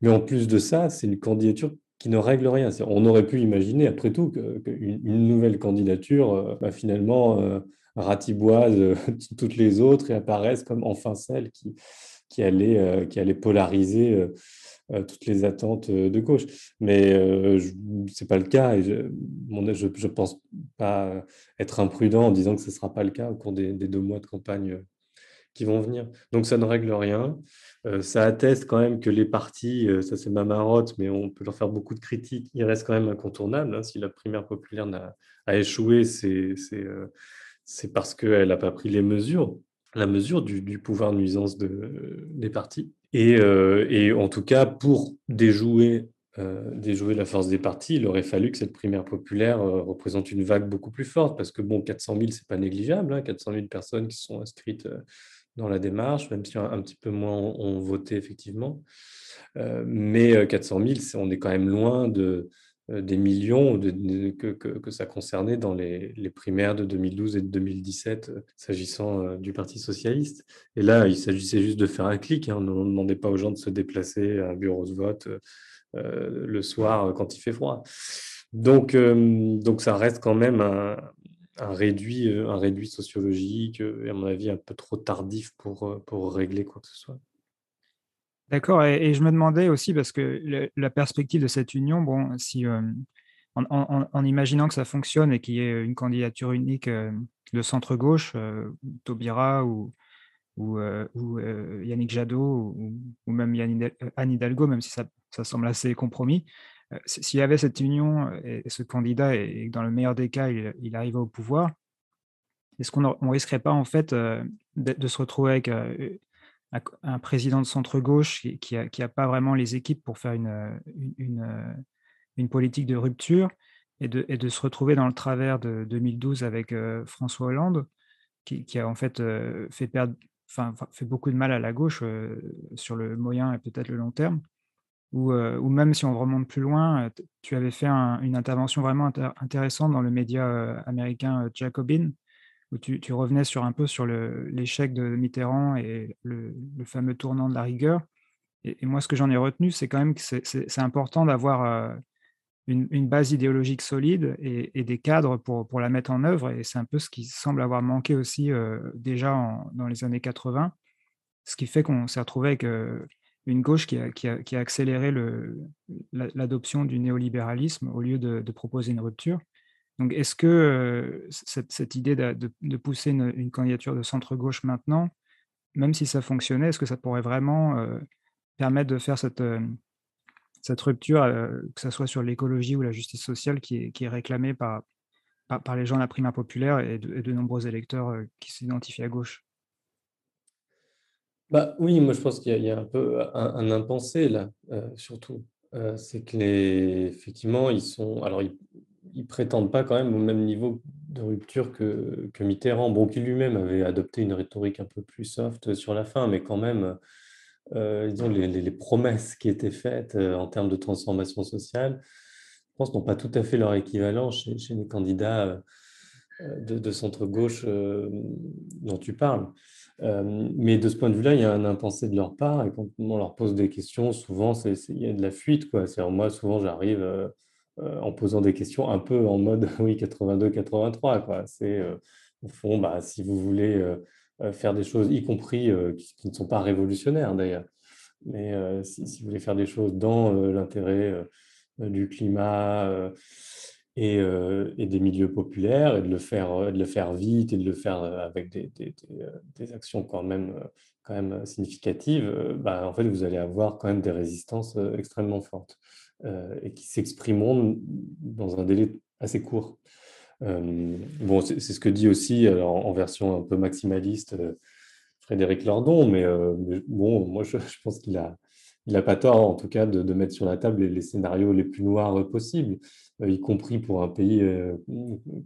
mais en plus de ça, c'est une candidature qui ne règle rien. On aurait pu imaginer, après tout, qu'une nouvelle candidature, bah, finalement, ratiboise toutes les autres et apparaisse comme enfin celle qui, allait, qui allait polariser euh, toutes les attentes euh, de gauche. Mais euh, ce n'est pas le cas et je ne pense pas être imprudent en disant que ce ne sera pas le cas au cours des, deux mois de campagne vont venir. Donc ça ne règle rien. ça atteste quand même que les partis, ça c'est ma marotte, mais on peut leur faire beaucoup de critiques, ils restent quand même incontournables. Hein. Si la primaire populaire a, échoué, c'est parce qu'elle n'a pas pris les mesures, la mesure du, pouvoir nuisance de, des partis. Euh, et, en tout cas, pour déjouer, euh, la force des partis, il aurait fallu que cette primaire populaire euh, représente une vague beaucoup plus forte, parce que bon, 400 000, c'est pas négligeable, hein, 400 000 personnes qui sont inscrites dans la démarche, même si un, petit peu moins ont, voté effectivement. mais 400 000, on est quand même loin de, euh, des millions que, que, ça concernait dans les, les, primaires de 2012 et de 2017, euh, s'agissant euh, du Parti socialiste. Et là, il s'agissait juste de faire un clic. Hein. On ne demandait pas aux gens de se déplacer à un bureau de vote le soir quand il fait froid. Donc, donc ça reste quand même un, un, réduit, un réduit sociologique et à mon avis un peu trop tardif pour, pour régler quoi que ce soit. D'accord, et, je me demandais aussi, parce que la perspective de cette union, bon, si, euh, en, imaginant que ça fonctionne et qu'il y ait une candidature unique euh, de centre-gauche, euh, Taubira ou, ou, Yannick Jadot ou, même Anne Hidalgo, même si ça, semble assez compromis, s'il y avait cette union et, ce candidat, et, dans le meilleur des cas, il, arrivait au pouvoir, est-ce qu'on ne risquerait pas en fait de, de, se retrouver avec un président de centre-gauche qui n'a pas vraiment les équipes pour faire une, politique de rupture et de, se retrouver dans le travers de 2012 avec euh, François Hollande, qui, a en fait euh, fait, perdre, fait beaucoup de mal à la gauche euh, sur le moyen et peut-être le long terme? Ou, ou, même si on remonte plus loin, tu avais fait une intervention vraiment intéressante dans le média américain Jacobin, où tu, revenais sur un peu sur l'échec de Mitterrand et le, fameux tournant de la rigueur. Et, moi, ce que j'en ai retenu, c'est quand même que c'est important d'avoir euh, une, base idéologique solide et, des cadres pour, la mettre en œuvre. Et c'est un peu ce qui semble avoir manqué aussi euh, déjà dans les années 80, ce qui fait qu'on s'est retrouvé avec euh, une gauche qui a, accéléré l'adoption du néolibéralisme au lieu de, proposer une rupture. Donc, est-ce que euh, cette, idée de, pousser une, candidature de centre-gauche maintenant, même si ça fonctionnait, est-ce que ça pourrait vraiment euh, permettre de faire cette, euh, rupture, que ce soit sur l'écologie ou la justice sociale, qui est, réclamée par, par, les gens de la primaire populaire et de nombreux électeurs qui s'identifient à gauche? Bah, oui, moi je pense qu'il y a un peu un impensé là, euh, surtout. Euh, c'est que les effectivement, ils sont alors ils prétendent pas quand même au même niveau de rupture que que Mitterrand. Bon, qui lui-même avait adopté une rhétorique un peu plus soft sur la fin, mais quand même, euh, les promesses qui étaient faites, en termes de transformation sociale, je pense n'ont pas tout à fait leur équivalent chez les candidats, de de centre gauche, dont tu parles. Euh, mais de ce point de vue-là, il y a un impensé de leur part. Et quand on leur pose des questions, souvent, il y a de la fuite. Moi, souvent, j'arrive euh, euh, en posant des questions un peu en mode oui, 82-83. C'est au fond, bah, si vous voulez faire des choses, y compris qui, ne sont pas révolutionnaires d'ailleurs, mais si, vous voulez faire des choses dans l'intérêt du climat, euh, et, des milieux populaires et de le faire, euh, de le faire vite et de le faire euh, avec des, actions quand même, quand même significatives, bah, en fait, vous allez avoir quand même des résistances extrêmement fortes et qui s'exprimeront dans un délai assez court. bon, c'est ce que dit aussi en, version un peu maximaliste Frédéric Lordon, mais, bon, moi je pense qu'il a, il n'a pas tort, en tout cas, de, mettre sur la table les, scénarios les plus noirs possibles, euh, y compris pour un pays euh,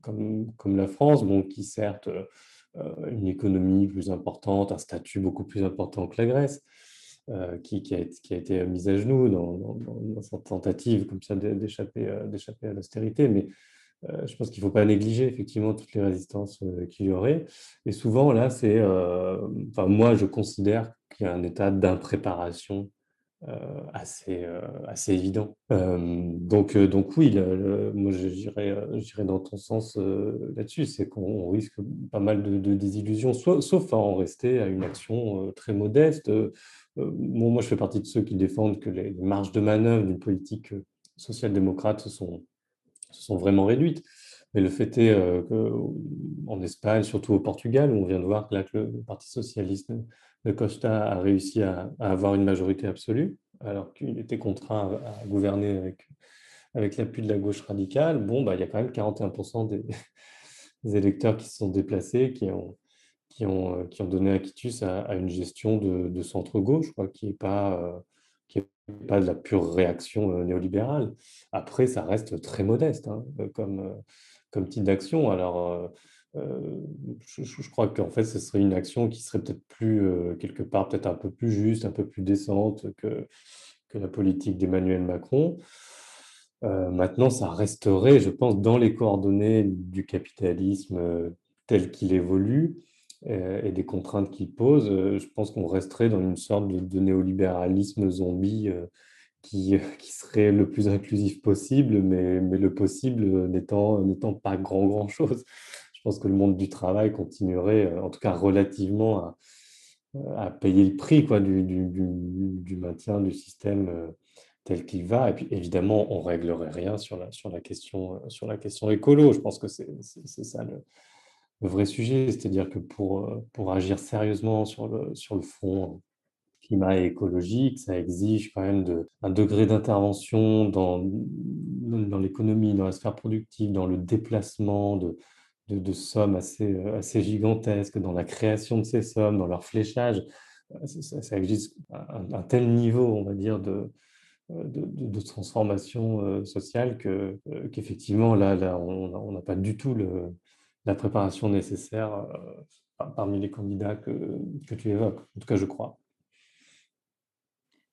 comme, la France, bon, qui certes euh, une économie plus importante, un statut beaucoup plus important que la Grèce, qui, a, été mise à genoux dans, dans, tentative comme ça d'échapper à l'austérité. Mais je pense qu'il ne faut pas négliger effectivement toutes les résistances qu'il y aurait. Et souvent, là, c'est. enfin, moi, je considère qu'il y a un état d'impréparation euh, assez, euh, assez évident. Euh, donc, donc oui, moi j'irais dans ton sens là-dessus, c'est qu'on risque pas mal de, désillusions, sauf à en rester à une action très modeste. moi, je fais partie de ceux qui défendent que les, marges de manœuvre d'une politique social-démocrate se sont, sont vraiment réduites. Mais le fait est qu'en Espagne, surtout au Portugal, on vient de voir que le Parti socialiste de Costa a réussi à, avoir une majorité absolue, alors qu'il était contraint à, gouverner avec, avec l'appui de la gauche radicale. Bon, bah, il y a quand même 41% des, électeurs qui se sont déplacés, qui ont, qui ont, euh, qui ont donné acquitus à, une gestion de, centre-gauche, qui n'est pas, euh, pas de la pure réaction euh, néolibérale. Après, ça reste très modeste hein, comme, comme type d'action. Alors, euh, je, crois qu'en fait, ce serait une action qui serait peut-être plus, euh, quelque part, peut-être un peu plus juste, un peu plus décente que, que la politique d'Emmanuel Macron. Euh, maintenant, ça resterait, je pense, dans les coordonnées du capitalisme tel qu'il évolue et des contraintes qu'il pose. je pense qu'on resterait dans une sorte de, néolibéralisme zombie qui, qui, serait le plus inclusif possible, mais, mais le possible n'étant pas grand, grand chose je pense que le monde du travail continuerait, euh, en tout cas relativement, à, payer le prix quoi, du, maintien du système euh, tel qu'il va. Et puis évidemment, on ne réglerait rien sur la, question, euh, sur la question écolo. Je pense que c'est ça le, vrai sujet. C'est-à-dire que pour, pour agir sérieusement sur le, sur le front climat et écologique, ça exige quand même de, un degré d'intervention dans, dans l'économie, dans la sphère productive, dans le déplacement de, de, sommes assez, euh, assez gigantesques, dans la création de ces sommes, dans leur fléchage. Euh, ça, existe un, tel niveau, on va dire, de, euh, transformation sociale que, qu'effectivement, là, on n'a pas du tout la préparation nécessaire parmi les candidats que, que, tu évoques. En tout cas, je crois.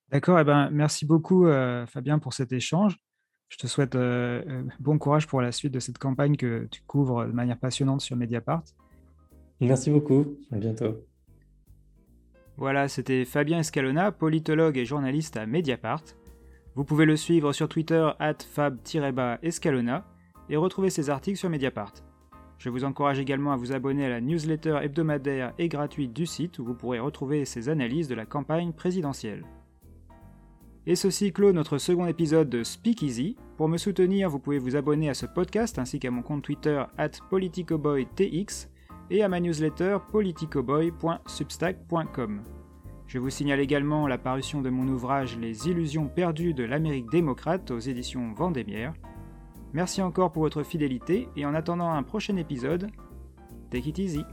D'accord, eh ben, merci beaucoup Fabien pour cet échange. Je te souhaite euh, euh, bon courage pour la suite de cette campagne que tu couvres de manière passionnante sur Mediapart. Merci beaucoup, à bientôt. Voilà, c'était Fabien Escalona, politologue et journaliste à Mediapart. Vous pouvez le suivre sur Twitter fab-escalona et retrouver ses articles sur Mediapart. Je vous encourage également à vous abonner à la newsletter hebdomadaire et gratuite du site où vous pourrez retrouver ses analyses de la campagne présidentielle. Et ceci clôt notre second épisode de Speakeasy. Pour me soutenir, vous pouvez vous abonner à ce podcast ainsi qu'à mon compte Twitter at politicoboytx et à ma newsletter politicoboy.substack.com. Je vous signale également la parution de mon ouvrage Les illusions perdues de l'Amérique démocrate aux éditions Vendémiaire. Merci encore pour votre fidélité et en attendant un prochain épisode, take it easy.